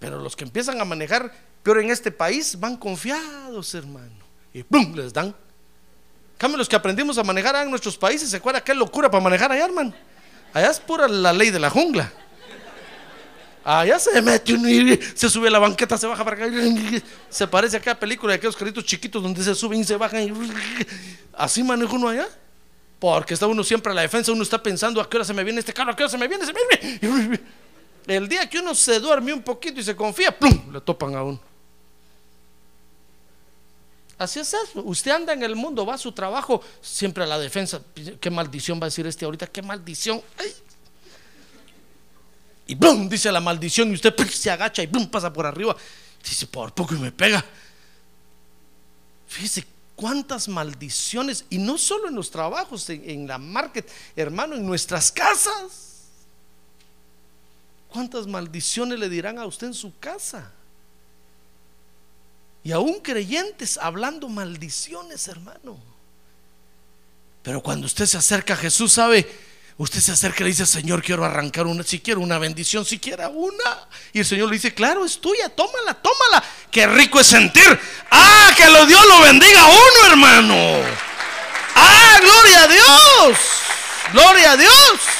Pero los que empiezan a manejar peor en este país van confiados, hermano. Y ¡pum! les dan. Cambio los que aprendimos a manejar en nuestros países, ¿se acuerda qué locura para manejar allá, hermano? Allá es pura la ley de la jungla. Allá se mete uno y se sube a la banqueta, se baja para acá. Se parece a aquella película de aquellos carritos chiquitos donde se suben y se bajan. Y así maneja uno allá. Porque está uno siempre a la defensa, uno está pensando a qué hora se me viene este carro, a qué hora se me viene, se me viene. El día que uno se duerme un poquito y se confía, ¡plum! Le topan a uno. Así es eso. Usted anda en el mundo, va a su trabajo, siempre a la defensa. ¿Qué maldición va a decir este ahorita? ¿Qué maldición? Y ¡plum! Dice la maldición y usted se agacha y ¡plum! Pasa por arriba. Dice, por poco y me pega. Fíjese cuántas maldiciones, y no solo en los trabajos, en, en la market, hermano, en nuestras casas. ¿Cuántas maldiciones le dirán a usted en su casa? Y aún creyentes hablando maldiciones, hermano. Pero cuando usted se acerca a Jesús, sabe, usted se acerca y le dice, Señor, quiero arrancar una, si quiero una bendición, si quiera una. Y el Señor le dice, claro, es tuya, tómala, tómala. Qué rico es sentir. Ah, que lo Dios lo bendiga a uno, hermano. Ah, gloria a Dios. Gloria a Dios.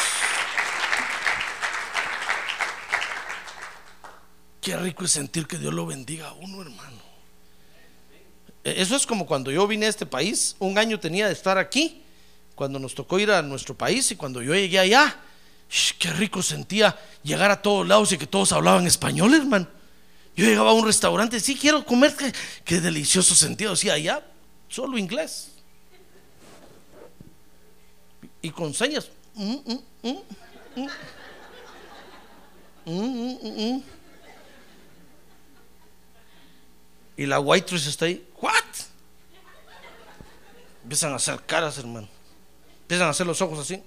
Qué rico es sentir que Dios lo bendiga a uno, hermano. E, eso es como cuando yo vine a este país, un año tenía de estar aquí, cuando nos tocó ir a nuestro país y cuando yo llegué allá, qué rico sentía llegar a todos lados y que todos hablaban español, hermano. Yo llegaba a un restaurante, sí quiero comer, qué, delicioso sentido, sí, allá solo inglés. Y con señas. Mm, mm, mm, Y la waitress está ahí. ¿What? Empiezan a hacer caras, hermano. Empiezan a hacer los ojos así.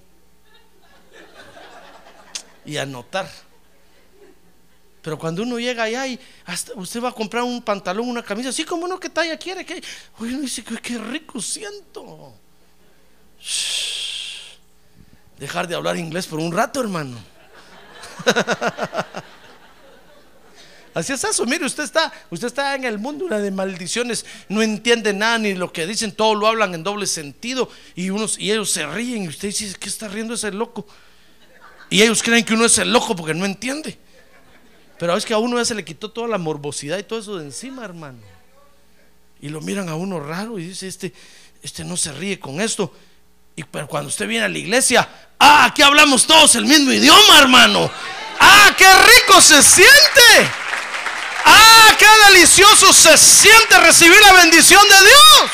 Y a notar. Pero cuando uno llega allá y hasta usted va a comprar un pantalón, una camisa, así como uno que talla quiere, que uno dice qué rico siento. Dejar de hablar inglés por un rato, hermano. (laughs) Así es eso, mire, usted está, usted está en el mundo una de maldiciones, no entiende nada ni lo que dicen, todo lo hablan en doble sentido y unos y ellos se ríen y usted dice, ¿qué está riendo ese loco? Y ellos creen que uno es el loco porque no entiende. Pero es que a uno ya se le quitó toda la morbosidad y todo eso de encima, hermano. Y lo miran a uno raro y dice, este, este no se ríe con esto. Y pero cuando usted viene a la iglesia, ah, aquí hablamos todos el mismo idioma, hermano. Ah, qué rico se siente. Ah, qué delicioso se siente recibir la bendición de Dios.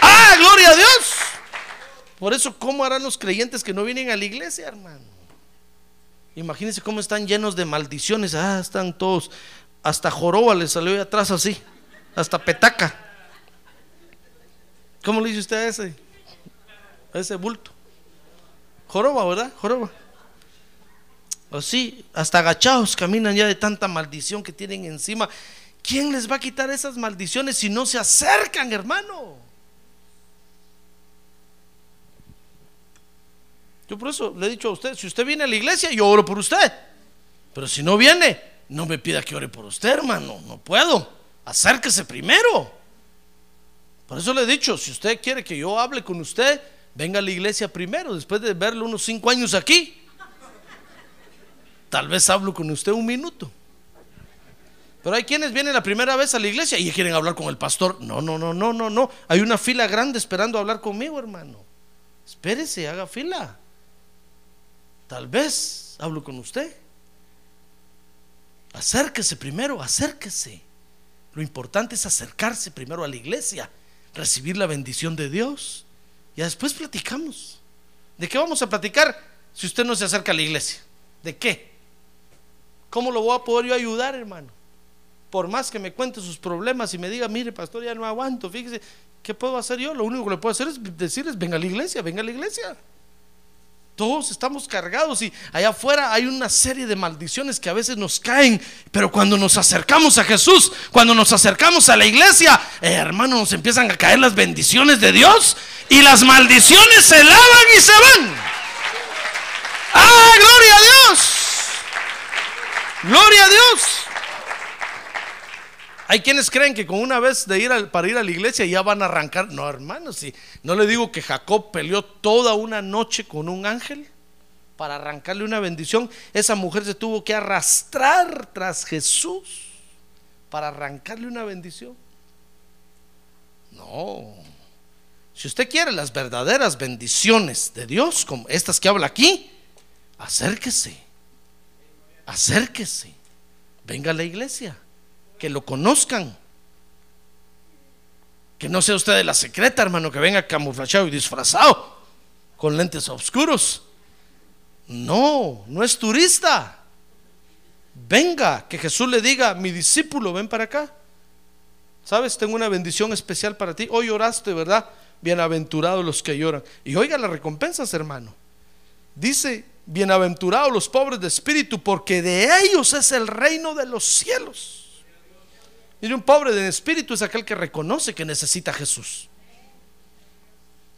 Ah, gloria a Dios. Por eso, ¿cómo harán los creyentes que no vienen a la iglesia, hermano? Imagínense cómo están llenos de maldiciones. Ah, están todos. Hasta joroba les salió de atrás así. Hasta petaca. ¿Cómo le dice usted a ese? A ese bulto. Joroba, ¿verdad? Joroba. Así, hasta agachados caminan ya de tanta maldición que tienen encima. ¿Quién les va a quitar esas maldiciones si no se acercan, hermano? Yo por eso le he dicho a usted, si usted viene a la iglesia, yo oro por usted. Pero si no viene, no me pida que ore por usted, hermano. No puedo. Acérquese primero. Por eso le he dicho, si usted quiere que yo hable con usted, venga a la iglesia primero, después de verlo unos cinco años aquí. Tal vez hablo con usted un minuto. Pero hay quienes vienen la primera vez a la iglesia y quieren hablar con el pastor. No, no, no, no, no, no. Hay una fila grande esperando hablar conmigo, hermano. Espérese, haga fila. Tal vez hablo con usted. Acérquese primero, acérquese. Lo importante es acercarse primero a la iglesia, recibir la bendición de Dios. Y después platicamos. ¿De qué vamos a platicar si usted no se acerca a la iglesia? ¿De qué? ¿Cómo lo voy a poder yo ayudar, hermano? Por más que me cuente sus problemas y me diga, mire, pastor, ya no aguanto, fíjese, ¿qué puedo hacer yo? Lo único que le puedo hacer es decirles, venga a la iglesia, venga a la iglesia. Todos estamos cargados y allá afuera hay una serie de maldiciones que a veces nos caen, pero cuando nos acercamos a Jesús, cuando nos acercamos a la iglesia, eh, hermano, nos empiezan a caer las bendiciones de Dios y las maldiciones se lavan y se van. ¡Ah, gloria a Dios! ¡Gloria a Dios! Hay quienes creen que con una vez de ir para ir a la iglesia ya van a arrancar. No, hermano, si no le digo que Jacob peleó toda una noche con un ángel para arrancarle una bendición. Esa mujer se tuvo que arrastrar tras Jesús para arrancarle una bendición. No. Si usted quiere las verdaderas bendiciones de Dios, como estas que habla aquí, acérquese. Acérquese. Venga a la iglesia que lo conozcan. Que no sea usted de la secreta, hermano, que venga camuflado y disfrazado, con lentes oscuros. No, no es turista. Venga, que Jesús le diga, mi discípulo, ven para acá. ¿Sabes? Tengo una bendición especial para ti. Hoy oraste, ¿verdad? Bienaventurados los que lloran. Y oiga las recompensas, hermano. Dice, bienaventurados los pobres de espíritu, porque de ellos es el reino de los cielos. Mire, un pobre de espíritu es aquel que reconoce que necesita a Jesús.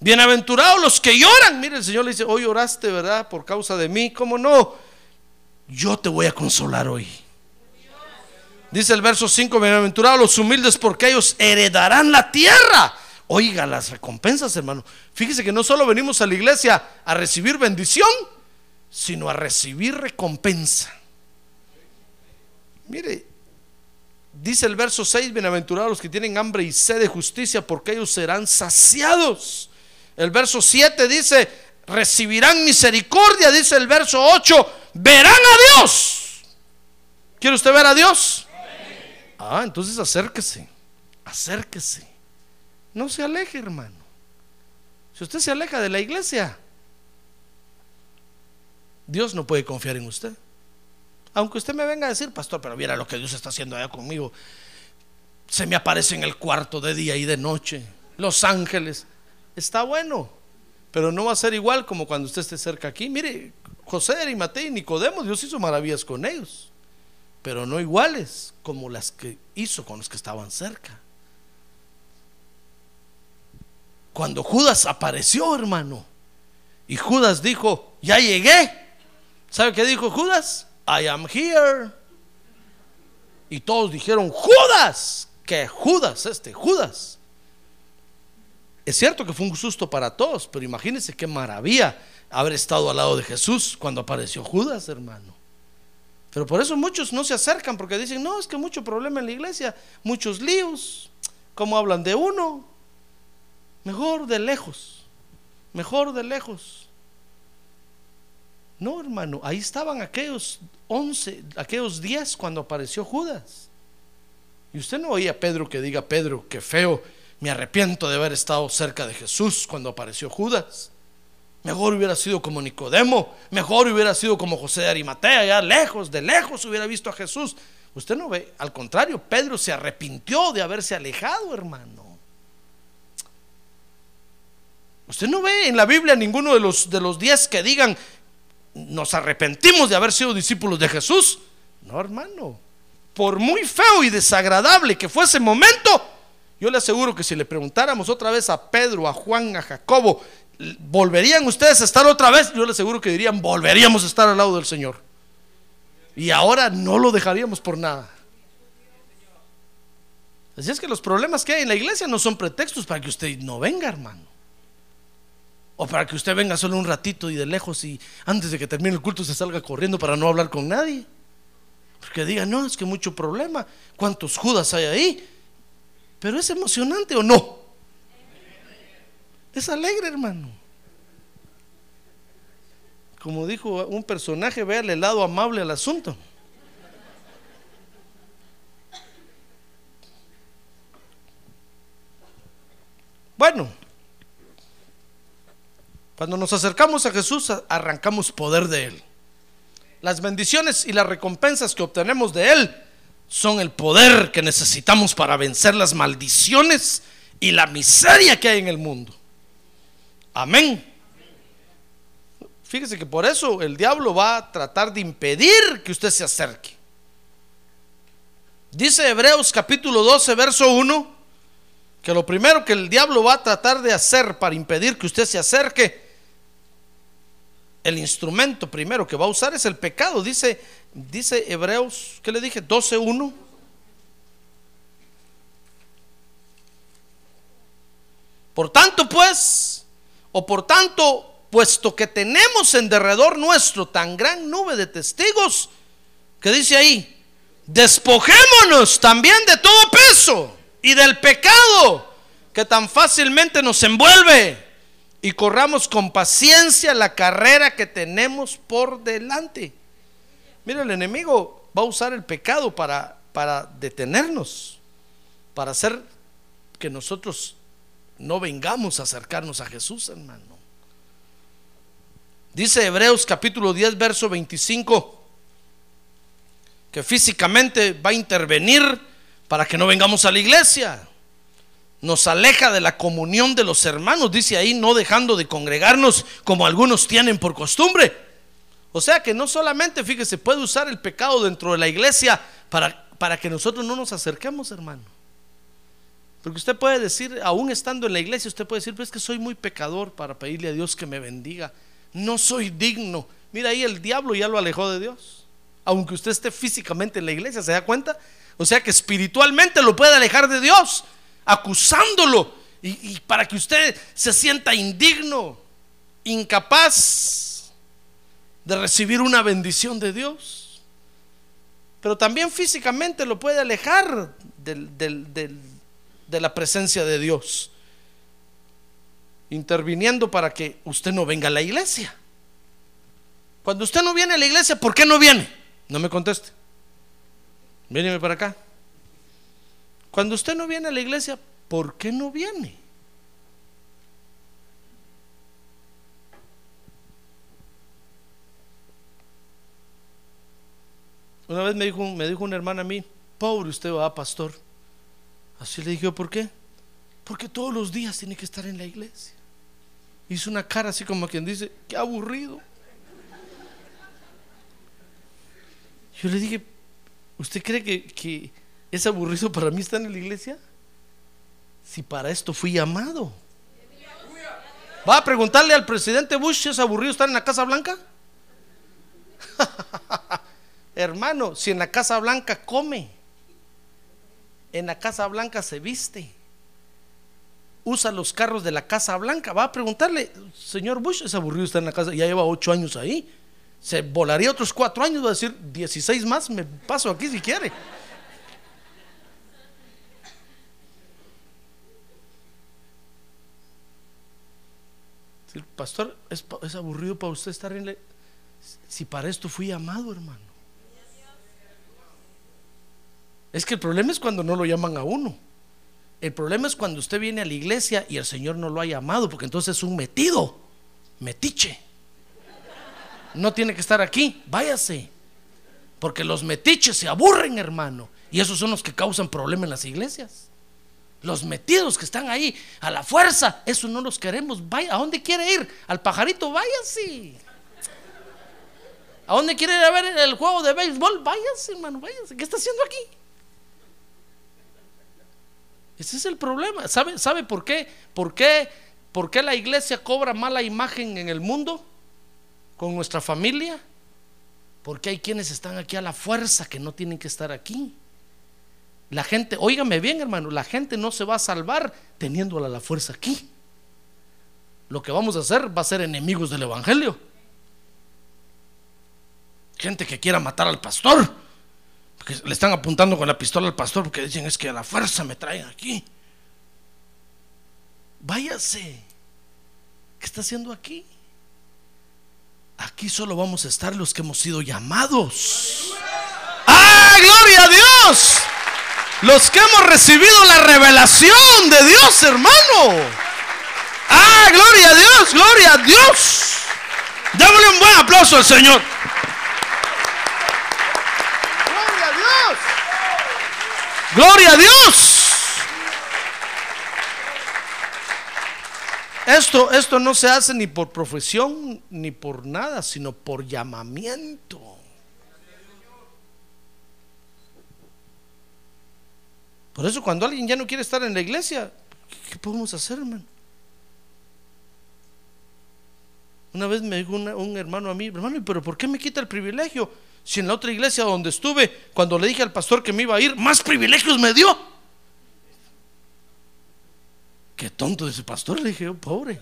Bienaventurados los que lloran. Mire, el Señor le dice, hoy oraste, ¿verdad? Por causa de mí. ¿Cómo no? Yo te voy a consolar hoy. Dice el verso 5, bienaventurados los humildes porque ellos heredarán la tierra. Oiga las recompensas, hermano. Fíjese que no solo venimos a la iglesia a recibir bendición, sino a recibir recompensa. Mire, Dice el verso 6, bienaventurados los que tienen hambre y sed de justicia, porque ellos serán saciados. El verso 7 dice, recibirán misericordia. Dice el verso 8, verán a Dios. ¿Quiere usted ver a Dios? Ah, entonces acérquese, acérquese. No se aleje, hermano. Si usted se aleja de la iglesia, Dios no puede confiar en usted. Aunque usted me venga a decir, pastor, pero mira lo que Dios está haciendo allá conmigo. Se me aparece en el cuarto de día y de noche. Los ángeles. Está bueno, pero no va a ser igual como cuando usted esté cerca aquí. Mire, José, Arimatea y Nicodemo, Dios hizo maravillas con ellos, pero no iguales como las que hizo con los que estaban cerca. Cuando Judas apareció, hermano, y Judas dijo, ya llegué, ¿Sabe qué dijo Judas? I am here. Y todos dijeron, Judas, que Judas, este, Judas. Es cierto que fue un susto para todos, pero imagínense qué maravilla haber estado al lado de Jesús cuando apareció Judas, hermano. Pero por eso muchos no se acercan porque dicen, no, es que mucho problema en la iglesia, muchos líos, ¿cómo hablan de uno? Mejor de lejos, mejor de lejos. No, hermano, ahí estaban aquellos once, aquellos diez cuando apareció Judas. Y usted no oía a Pedro que diga, Pedro, qué feo, me arrepiento de haber estado cerca de Jesús cuando apareció Judas. Mejor hubiera sido como Nicodemo, mejor hubiera sido como José de Arimatea, allá lejos, de lejos hubiera visto a Jesús. Usted no ve, al contrario, Pedro se arrepintió de haberse alejado, hermano. Usted no ve en la Biblia ninguno de los, de los diez que digan, nos arrepentimos de haber sido discípulos de Jesús. No, hermano. Por muy feo y desagradable que fuese ese momento, yo le aseguro que si le preguntáramos otra vez a Pedro, a Juan, a Jacobo, ¿volverían ustedes a estar otra vez? Yo les aseguro que dirían, volveríamos a estar al lado del Señor. Y ahora no lo dejaríamos por nada. Así es que los problemas que hay en la iglesia no son pretextos para que usted no venga, hermano. O para que usted venga solo un ratito y de lejos y antes de que termine el culto se salga corriendo para no hablar con nadie. Porque diga, no, es que mucho problema. ¿Cuántos Judas hay ahí? Pero es emocionante o no. Es alegre, hermano. Como dijo un personaje, véale el lado amable al asunto. Bueno, cuando nos acercamos a Jesús, arrancamos poder de Él. Las bendiciones y las recompensas que obtenemos de Él son el poder que necesitamos para vencer las maldiciones y la miseria que hay en el mundo. Amén. Fíjese que por eso el diablo va a tratar de impedir que usted se acerque. Dice Hebreos capítulo 12, verso 1, que lo primero que el diablo va a tratar de hacer para impedir que usted se acerque, el instrumento primero que va a usar es el pecado. Dice, dice Hebreos, ¿qué le dije? 12, 1. Por tanto, pues, o por tanto, puesto que tenemos en derredor nuestro tan gran nube de testigos, que dice ahí, despojémonos también de todo peso y del pecado que tan fácilmente nos envuelve y corramos con paciencia la carrera que tenemos por delante. Mira, el enemigo va a usar el pecado para, para detenernos, para hacer que nosotros no vengamos a acercarnos a Jesús, hermano. Dice Hebreos capítulo 10, verso 25, que físicamente va a intervenir para que no vengamos a la iglesia. Nos aleja de la comunión de los hermanos, dice ahí, no dejando de congregarnos como algunos tienen por costumbre. O sea que no solamente, fíjese, puede usar el pecado dentro de la iglesia para, para que nosotros no nos acerquemos, hermano. Porque usted puede decir, aún estando en la iglesia, usted puede decir, pues que soy muy pecador para pedirle a Dios que me bendiga. No soy digno. Mira ahí el diablo ya lo alejó de Dios. Aunque usted esté físicamente en la iglesia, ¿se da cuenta? O sea que espiritualmente lo puede alejar de Dios, acusándolo. Y, para que usted se sienta indigno, incapaz de recibir una bendición de Dios. Pero también físicamente lo puede alejar de la presencia de Dios, interviniendo para que usted no venga a la iglesia. Cuando usted no viene a la iglesia, ¿por qué no viene? No me conteste. Viene para acá. Cuando usted no viene a la iglesia, ¿por qué no viene? Una vez me dijo, me dijo una hermana a mí, pobre usted va, pastor. Así le dije, ¿por qué? Porque todos los días tiene que estar en la iglesia. Hizo una cara así como quien dice, qué aburrido. Yo le dije, ¿usted cree que, que es aburrido para mí estar en la iglesia? Si para esto fui llamado. ¿Va a preguntarle al presidente Bush si es aburrido estar en la Casa Blanca? (laughs) Hermano, si en la Casa Blanca come, en la Casa Blanca se viste, usa los carros de la Casa Blanca, va a preguntarle, señor Bush, es aburrido estar en la casa, ya lleva ocho años ahí, se volaría otros cuatro años, va a decir 16 más, me paso aquí si quiere. Sí, pastor, es, es aburrido para usted estar en. Si para esto fui amado, hermano. Es que el problema es cuando no lo llaman a uno. El problema es cuando usted viene a la iglesia y el Señor no lo ha llamado, porque entonces es un metido, metiche. No tiene que estar aquí, váyase. Porque los metiches se aburren, hermano. Y esos son los que causan problemas en las iglesias. Los metidos que están ahí a la fuerza, eso no los queremos. Vaya, ¿a dónde quiere ir? Al pajarito, váyase. ¿A dónde quiere ir a ver el juego de béisbol? Váyase, hermano, váyase. ¿Qué está haciendo aquí? Ese es el problema. ¿Sabe, ¿Sabe por qué? ¿Por qué? ¿Por qué la iglesia cobra mala imagen en el mundo? Con nuestra familia. Porque hay quienes están aquí a la fuerza que no tienen que estar aquí. La gente, óigame bien hermano, la gente no se va a salvar teniéndola la fuerza aquí. Lo que vamos a hacer va a ser enemigos del Evangelio. Gente que quiera matar al pastor. Porque le están apuntando con la pistola al pastor porque dicen es que a la fuerza me traen aquí. Váyase. ¿Qué está haciendo aquí? Aquí solo vamos a estar los que hemos sido llamados. ¡Ah, gloria a Dios! Los que hemos recibido la revelación de Dios, hermano. ¡Ah, gloria a Dios! ¡Gloria a Dios! Démosle un buen aplauso al Señor. ¡Gloria a Dios! ¡Gloria a Dios! Esto, esto no se hace ni por profesión ni por nada, sino por llamamiento. Por eso cuando alguien ya no quiere estar en la iglesia, ¿qué podemos hacer, hermano? Una vez me dijo un hermano a mí, hermano, pero ¿por qué me quita el privilegio? Si en la otra iglesia donde estuve, cuando le dije al pastor que me iba a ir, más privilegios me dio. Qué tonto ese pastor, le dije pobre.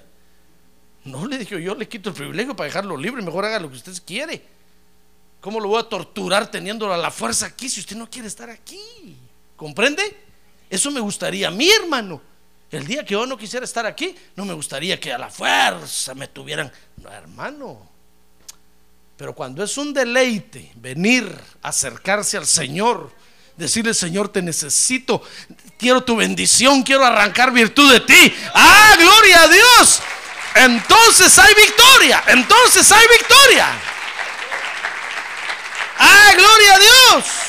No, le dije yo, le quito el privilegio para dejarlo libre, mejor haga lo que usted quiere. ¿Cómo lo voy a torturar teniéndolo a la fuerza aquí si usted no quiere estar aquí? ¿Comprende? Eso me gustaría a mí, hermano. El día que yo no quisiera estar aquí, no me gustaría que a la fuerza me tuvieran. No, hermano. Pero cuando es un deleite venir, acercarse al Señor, decirle, Señor, te necesito, quiero tu bendición, quiero arrancar virtud de ti. ¡Ah, gloria a Dios! Entonces hay victoria, entonces hay victoria. ¡Ah, gloria a Dios!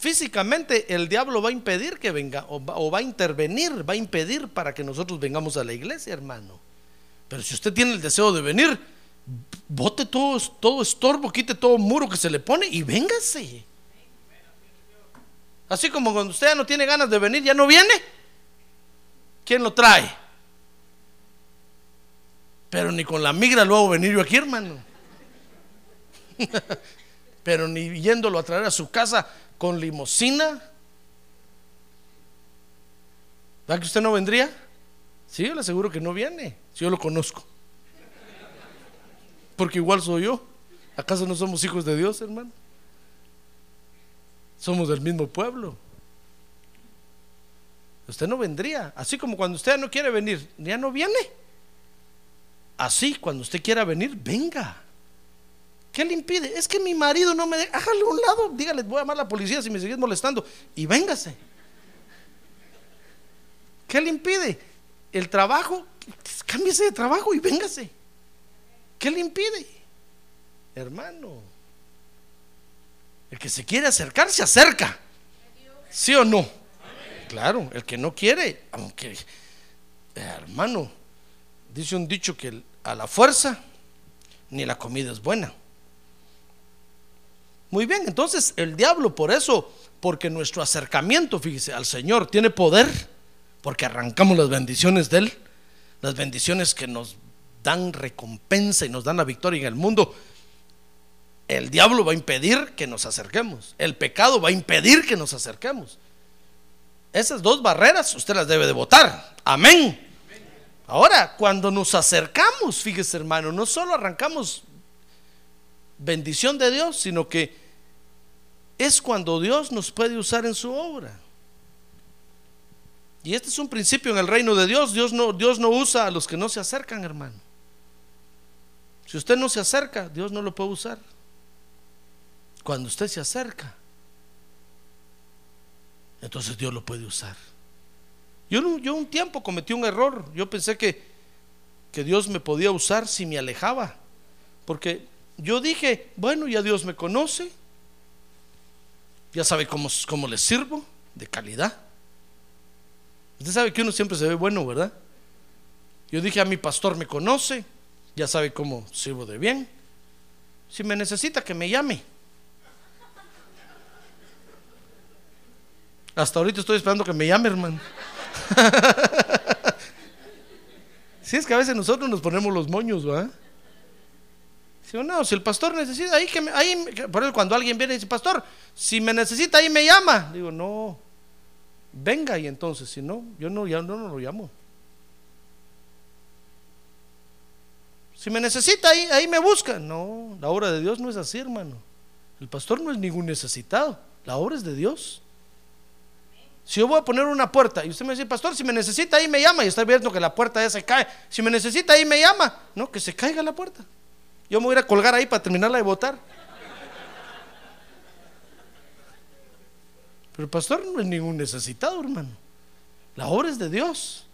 Físicamente el diablo va a impedir que venga o va, o va a intervenir, va a impedir para que nosotros vengamos a la iglesia, hermano. Pero si usted tiene el deseo de venir, bote todo, todo estorbo, quite todo muro que se le pone y véngase. Así como cuando usted ya no tiene ganas de venir, ya no viene. ¿Quién lo trae? Pero ni con la migra lo hago venir yo aquí, hermano. (laughs) Pero ni yéndolo a traer a su casa con limosina. ¿Verdad que usted no vendría? Sí, yo le aseguro que no viene. Si yo lo conozco. Porque igual soy yo. ¿Acaso no somos hijos de Dios, hermano? Somos del mismo pueblo. Usted no vendría. Así como cuando usted no quiere venir, ya no viene. Así, cuando usted quiera venir, venga. ¿Qué le impide? Es que mi marido no me deja. Hágale a un lado. Dígale, voy a llamar a la policía si me sigues molestando. Y véngase. ¿Qué le impide? El trabajo. Cámbiese de trabajo y véngase. ¿Qué le impide? Hermano. El que se quiere acercar, se acerca. ¿Sí o no? Claro, el que no quiere, aunque, hermano, dice un dicho que a la fuerza ni la comida es buena. Muy bien, entonces el diablo por eso, porque nuestro acercamiento, fíjese, al Señor tiene poder, porque arrancamos las bendiciones de Él, las bendiciones que nos dan recompensa y nos dan la victoria en el mundo, el diablo va a impedir que nos acerquemos. El pecado va a impedir que nos acerquemos. Esas dos barreras usted las debe de votar. Amén. Ahora, cuando nos acercamos, fíjese hermano, no solo arrancamos bendición de Dios, sino que es cuando Dios nos puede usar en su obra. Y este es un principio en el reino de Dios. Dios no, Dios no usa a los que no se acercan, hermano. Si usted no se acerca, Dios no lo puede usar. Cuando usted se acerca, entonces Dios lo puede usar. Yo, yo un tiempo cometí un error. Yo pensé que, que Dios me podía usar si me alejaba. Porque yo dije, bueno, ya Dios me conoce. Ya sabe cómo, cómo le sirvo, de calidad. Usted sabe que uno siempre se ve bueno, ¿verdad? Yo dije, a mi pastor me conoce, ya sabe cómo sirvo de bien. Si me necesita, que me llame. Hasta ahorita estoy esperando que me llame, hermano. (laughs) si es que a veces nosotros nos ponemos los moños, ¿va? Si no, si el pastor necesita, ahí que me, ahí, por eso cuando alguien viene y dice, pastor, si me necesita, ahí me llama. Digo, no, venga y entonces, si no, yo no, ya no, no lo llamo. Si me necesita, ahí, ahí me busca. No, la obra de Dios no es así, hermano. El pastor no es ningún necesitado, la obra es de Dios. Si yo voy a poner una puerta y usted me dice, pastor, si me necesita ahí me llama y está viendo que la puerta ya se cae. Si me necesita ahí me llama. No, que se caiga la puerta. Yo me voy a colgar ahí para terminarla de votar. Pero el pastor no es ningún necesitado, hermano. La obra es de Dios.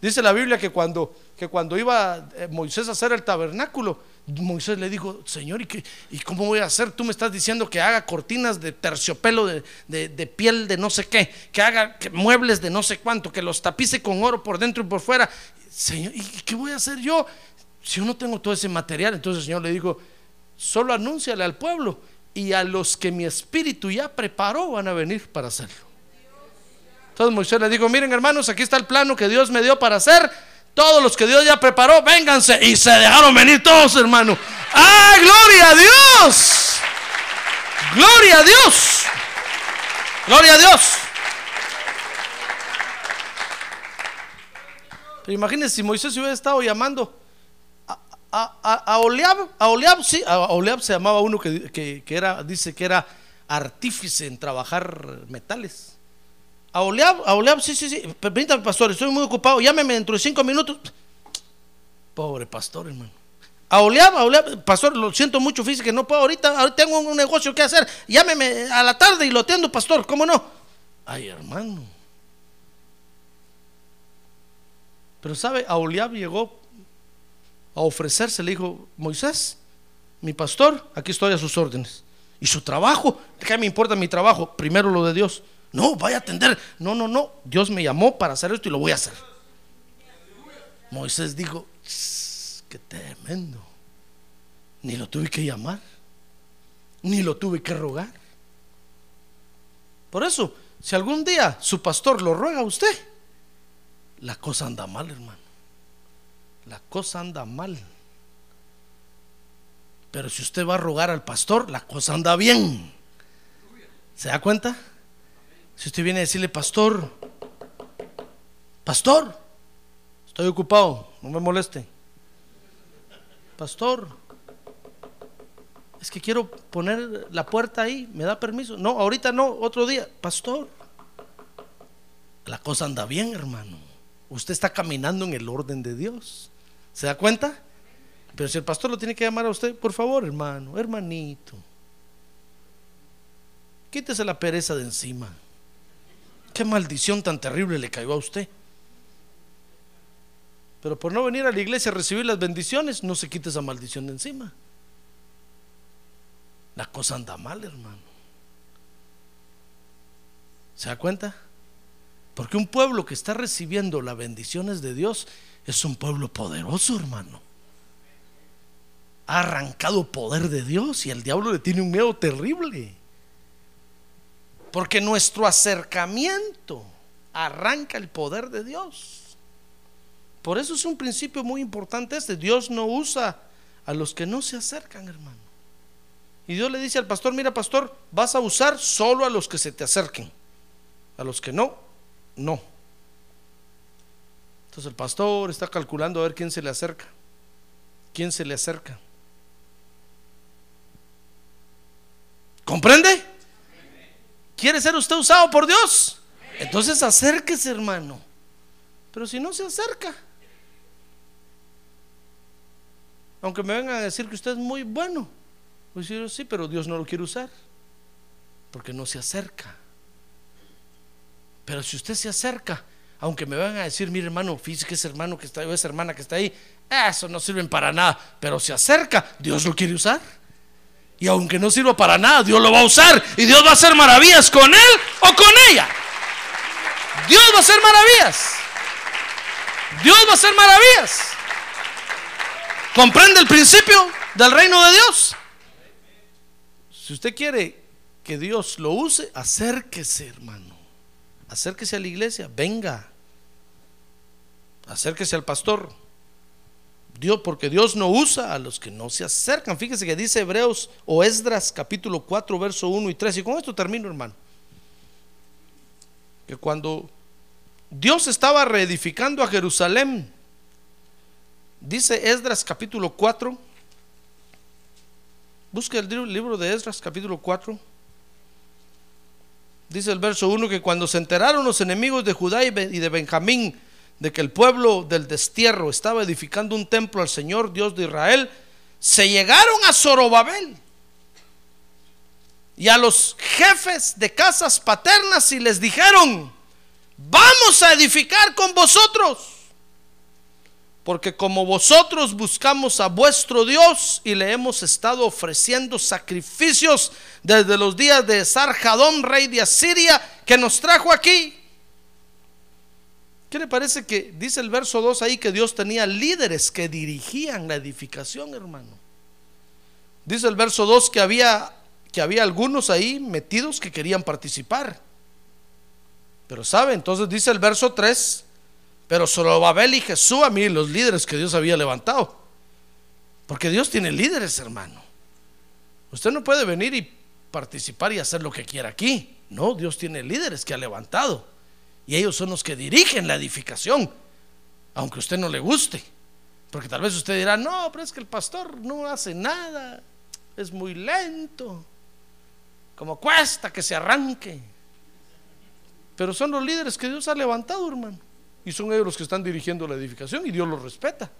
Dice la Biblia que cuando, que cuando iba eh, Moisés a hacer el tabernáculo, Moisés le dijo, Señor, ¿y, qué, ¿y cómo voy a hacer? Tú me estás diciendo que haga cortinas de terciopelo, de, piel de no sé qué, que haga muebles de no sé cuánto, que los tapice con oro por dentro y por fuera. Señor, ¿y qué voy a hacer yo si yo no tengo todo ese material? Entonces el Señor le dijo, solo anúnciale al pueblo y a los que mi espíritu ya preparó van a venir para hacerlo. Entonces Moisés le dijo, miren hermanos, aquí está el plano que Dios me dio para hacer todos los que Dios ya preparó, vénganse. Y se dejaron venir todos, hermano. ¡Ah, gloria a Dios! ¡Gloria a Dios! ¡Gloria a Dios! Pero imagínense si Moisés hubiera estado llamando a, a, a, Oliab, a sí, a Oliab se llamaba uno que, que, que era, dice que era artífice en trabajar metales. A Oleab, a Oleab, sí, sí, sí. Permítame, pastor, estoy muy ocupado. Llámeme dentro de cinco minutos. Pobre pastor, hermano. A Oleab, a Oleab, pastor, lo siento mucho, fíjese que no puedo ahorita, ahorita tengo un negocio que hacer. Llámeme a la tarde y lo atiendo, pastor, ¿cómo no? Ay, hermano. Pero sabe, a Oliab llegó a ofrecerse, le dijo, Moisés, mi pastor, aquí estoy a sus órdenes. Y su trabajo, ¿qué me importa mi trabajo? Primero lo de Dios. No, vaya a atender. No, no, no. Dios me llamó para hacer esto y lo voy a hacer. Moisés dijo, qué tremendo. Ni lo tuve que llamar. Ni lo tuve que rogar. Por eso, si algún día su pastor lo ruega a usted, la cosa anda mal, hermano. La cosa anda mal. Pero si usted va a rogar al pastor, la cosa anda bien. ¿Se da cuenta? Si usted viene a decirle, pastor, pastor, estoy ocupado, no me moleste. Pastor, es que quiero poner la puerta ahí, ¿me da permiso? No, ahorita no, otro día. Pastor, la cosa anda bien, hermano. Usted está caminando en el orden de Dios. ¿Se da cuenta? Pero si el pastor lo tiene que llamar a usted, por favor, hermano, hermanito, quítese la pereza de encima. Qué maldición tan terrible le cayó a usted. Pero por no venir a la iglesia a recibir las bendiciones, no se quite esa maldición de encima. La cosa anda mal, hermano. ¿Se da cuenta? Porque un pueblo que está recibiendo las bendiciones de Dios es un pueblo poderoso, hermano. Ha arrancado poder de Dios y el diablo le tiene un miedo terrible. Porque nuestro acercamiento arranca el poder de Dios. Por eso es un principio muy importante este. Dios no usa a los que no se acercan, hermano. Y Dios le dice al pastor, mira pastor, vas a usar solo a los que se te acerquen. A los que no, no. Entonces el pastor está calculando a ver quién se le acerca. ¿Quién se le acerca? ¿Comprende? ¿Quiere ser usted usado por Dios? Entonces acérquese, hermano. Pero si no se acerca, aunque me vengan a decir que usted es muy bueno, pues yo sí, pero Dios no lo quiere usar, porque no se acerca. Pero si usted se acerca, aunque me vengan a decir, mire hermano, fíjese que ese hermano que está ahí o esa hermana que está ahí, eso no sirven para nada, pero se acerca, Dios lo quiere usar. Y aunque no sirva para nada, Dios lo va a usar y Dios va a hacer maravillas con él o con ella. Dios va a hacer maravillas. Dios va a hacer maravillas. ¿Comprende el principio del reino de Dios? Si usted quiere que Dios lo use, acérquese, hermano. Acérquese a la iglesia, venga. Acérquese al pastor. Dios, porque Dios no usa a los que no se acercan. Fíjese que dice Hebreos o Esdras capítulo 4, verso 1 y 3. Y con esto termino, hermano. Que cuando Dios estaba reedificando a Jerusalén, dice Esdras capítulo 4. Busque el libro de Esdras capítulo 4. Dice el verso 1 que cuando se enteraron los enemigos de Judá y de Benjamín, de que el pueblo del destierro estaba edificando un templo al Señor Dios de Israel, se llegaron a Zorobabel y a los jefes de casas paternas y les dijeron, vamos a edificar con vosotros, porque como vosotros buscamos a vuestro Dios y le hemos estado ofreciendo sacrificios desde los días de Sarjadón, rey de Asiria, que nos trajo aquí, ¿Qué le parece que dice el verso 2 ahí que Dios tenía líderes que dirigían la edificación, hermano? Dice el verso 2 que había que había algunos ahí metidos que querían participar. Pero sabe, entonces dice el verso 3, pero Babel y Jesús a mí los líderes que Dios había levantado. Porque Dios tiene líderes, hermano. Usted no puede venir y participar y hacer lo que quiera aquí. No, Dios tiene líderes que ha levantado. Y ellos son los que dirigen la edificación, aunque a usted no le guste. Porque tal vez usted dirá, no, pero es que el pastor no hace nada, es muy lento, como cuesta que se arranque. Pero son los líderes que Dios ha levantado, hermano. Y son ellos los que están dirigiendo la edificación y Dios los respeta.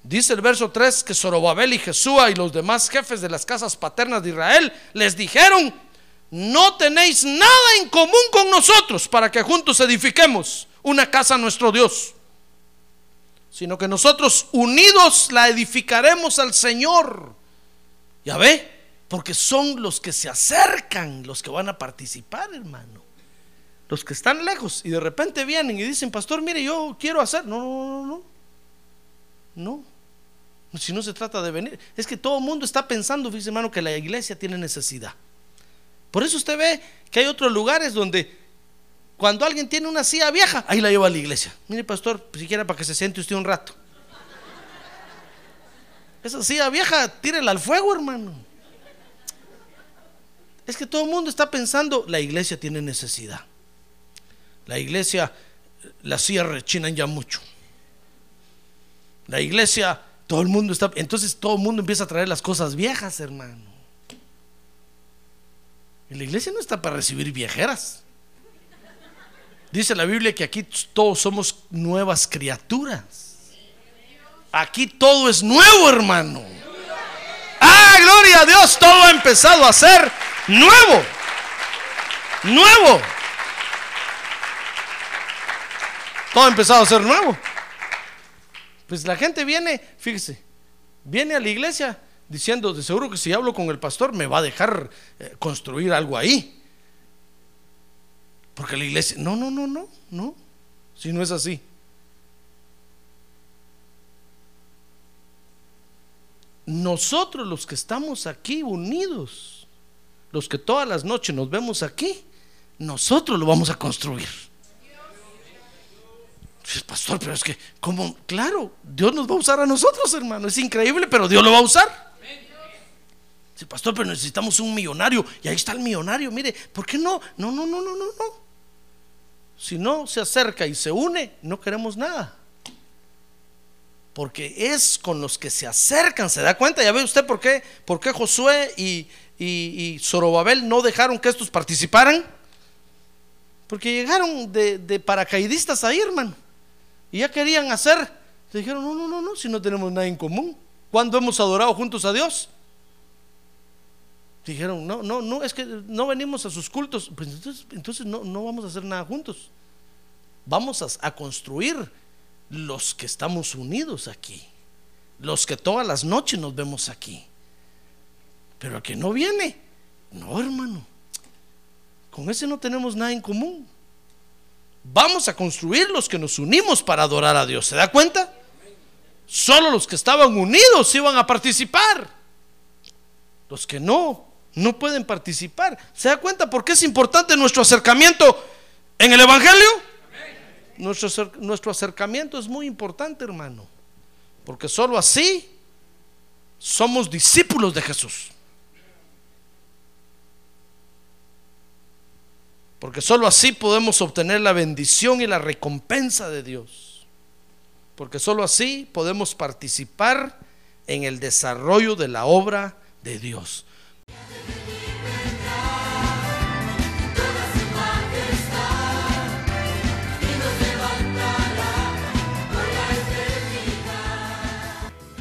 Dice el verso 3 que Zorobabel y Jesúa y los demás jefes de las casas paternas de Israel les dijeron, no tenéis nada en común con nosotros para que juntos edifiquemos una casa a nuestro Dios, sino que nosotros unidos la edificaremos al Señor. Ya ve, porque son los que se acercan los que van a participar, hermano. Los que están lejos y de repente vienen y dicen, pastor, mire, yo quiero hacer. No, no, no, no. No. Si no se trata de venir. Es que todo el mundo está pensando, fíjese, hermano, que la iglesia tiene necesidad. Por eso usted ve que hay otros lugares donde cuando alguien tiene una silla vieja, ahí la lleva a la iglesia. Mire, pastor, pues, siquiera para que se siente usted un rato. Esa silla vieja, tírela al fuego, hermano. Es que todo el mundo está pensando, la iglesia tiene necesidad. La iglesia, las sillas rechinan ya mucho. La iglesia, todo el mundo está, entonces todo el mundo empieza a traer las cosas viejas, hermano. Y la iglesia no está para recibir viejeras. Dice la Biblia que aquí todos somos nuevas criaturas. Aquí todo es nuevo, hermano. Ah, gloria a Dios, todo ha empezado a ser nuevo. Nuevo. Todo ha empezado a ser nuevo. Pues la gente viene, fíjese, viene a la iglesia diciendo, de seguro que si hablo con el pastor me va a dejar eh, construir algo ahí. Porque la iglesia, no, no, no, no, no, si no es así. Nosotros los que estamos aquí unidos, los que todas las noches nos vemos aquí, nosotros lo vamos a construir. Pastor, pero es que, ¿cómo? Claro, Dios nos va a usar a nosotros, hermano. Es increíble, pero Dios lo va a usar. Dice, pastor, pero necesitamos un millonario. Y ahí está el millonario. Mire, ¿por qué no? No, no, no, no, no, no. Si no se acerca y se une, no queremos nada. Porque es con los que se acercan, ¿se da cuenta? Ya ve usted por qué, por qué Josué y, y, y Zorobabel no dejaron que estos participaran. Porque llegaron de, de paracaidistas ahí, hermano. Y ya querían hacer. Se dijeron, no, no, no, no, si no tenemos nada en común. ¿Cuándo hemos adorado juntos a Dios? Dijeron, no, no, no, es que no venimos a sus cultos. Pues entonces, entonces no, no vamos a hacer nada juntos. Vamos a, a construir los que estamos unidos aquí. Los que todas las noches nos vemos aquí. Pero el que no viene, no, hermano. Con ese no tenemos nada en común. Vamos a construir los que nos unimos para adorar a Dios. ¿Se da cuenta? Solo los que estaban unidos iban a participar. Los que no, no pueden participar. ¿Se da cuenta por qué es importante nuestro acercamiento en el Evangelio? Nuestro, nuestro acercamiento es muy importante, hermano. Porque solo así somos discípulos de Jesús. Porque solo así podemos obtener la bendición y la recompensa de Dios. Porque solo así podemos participar en el desarrollo de la obra de Dios.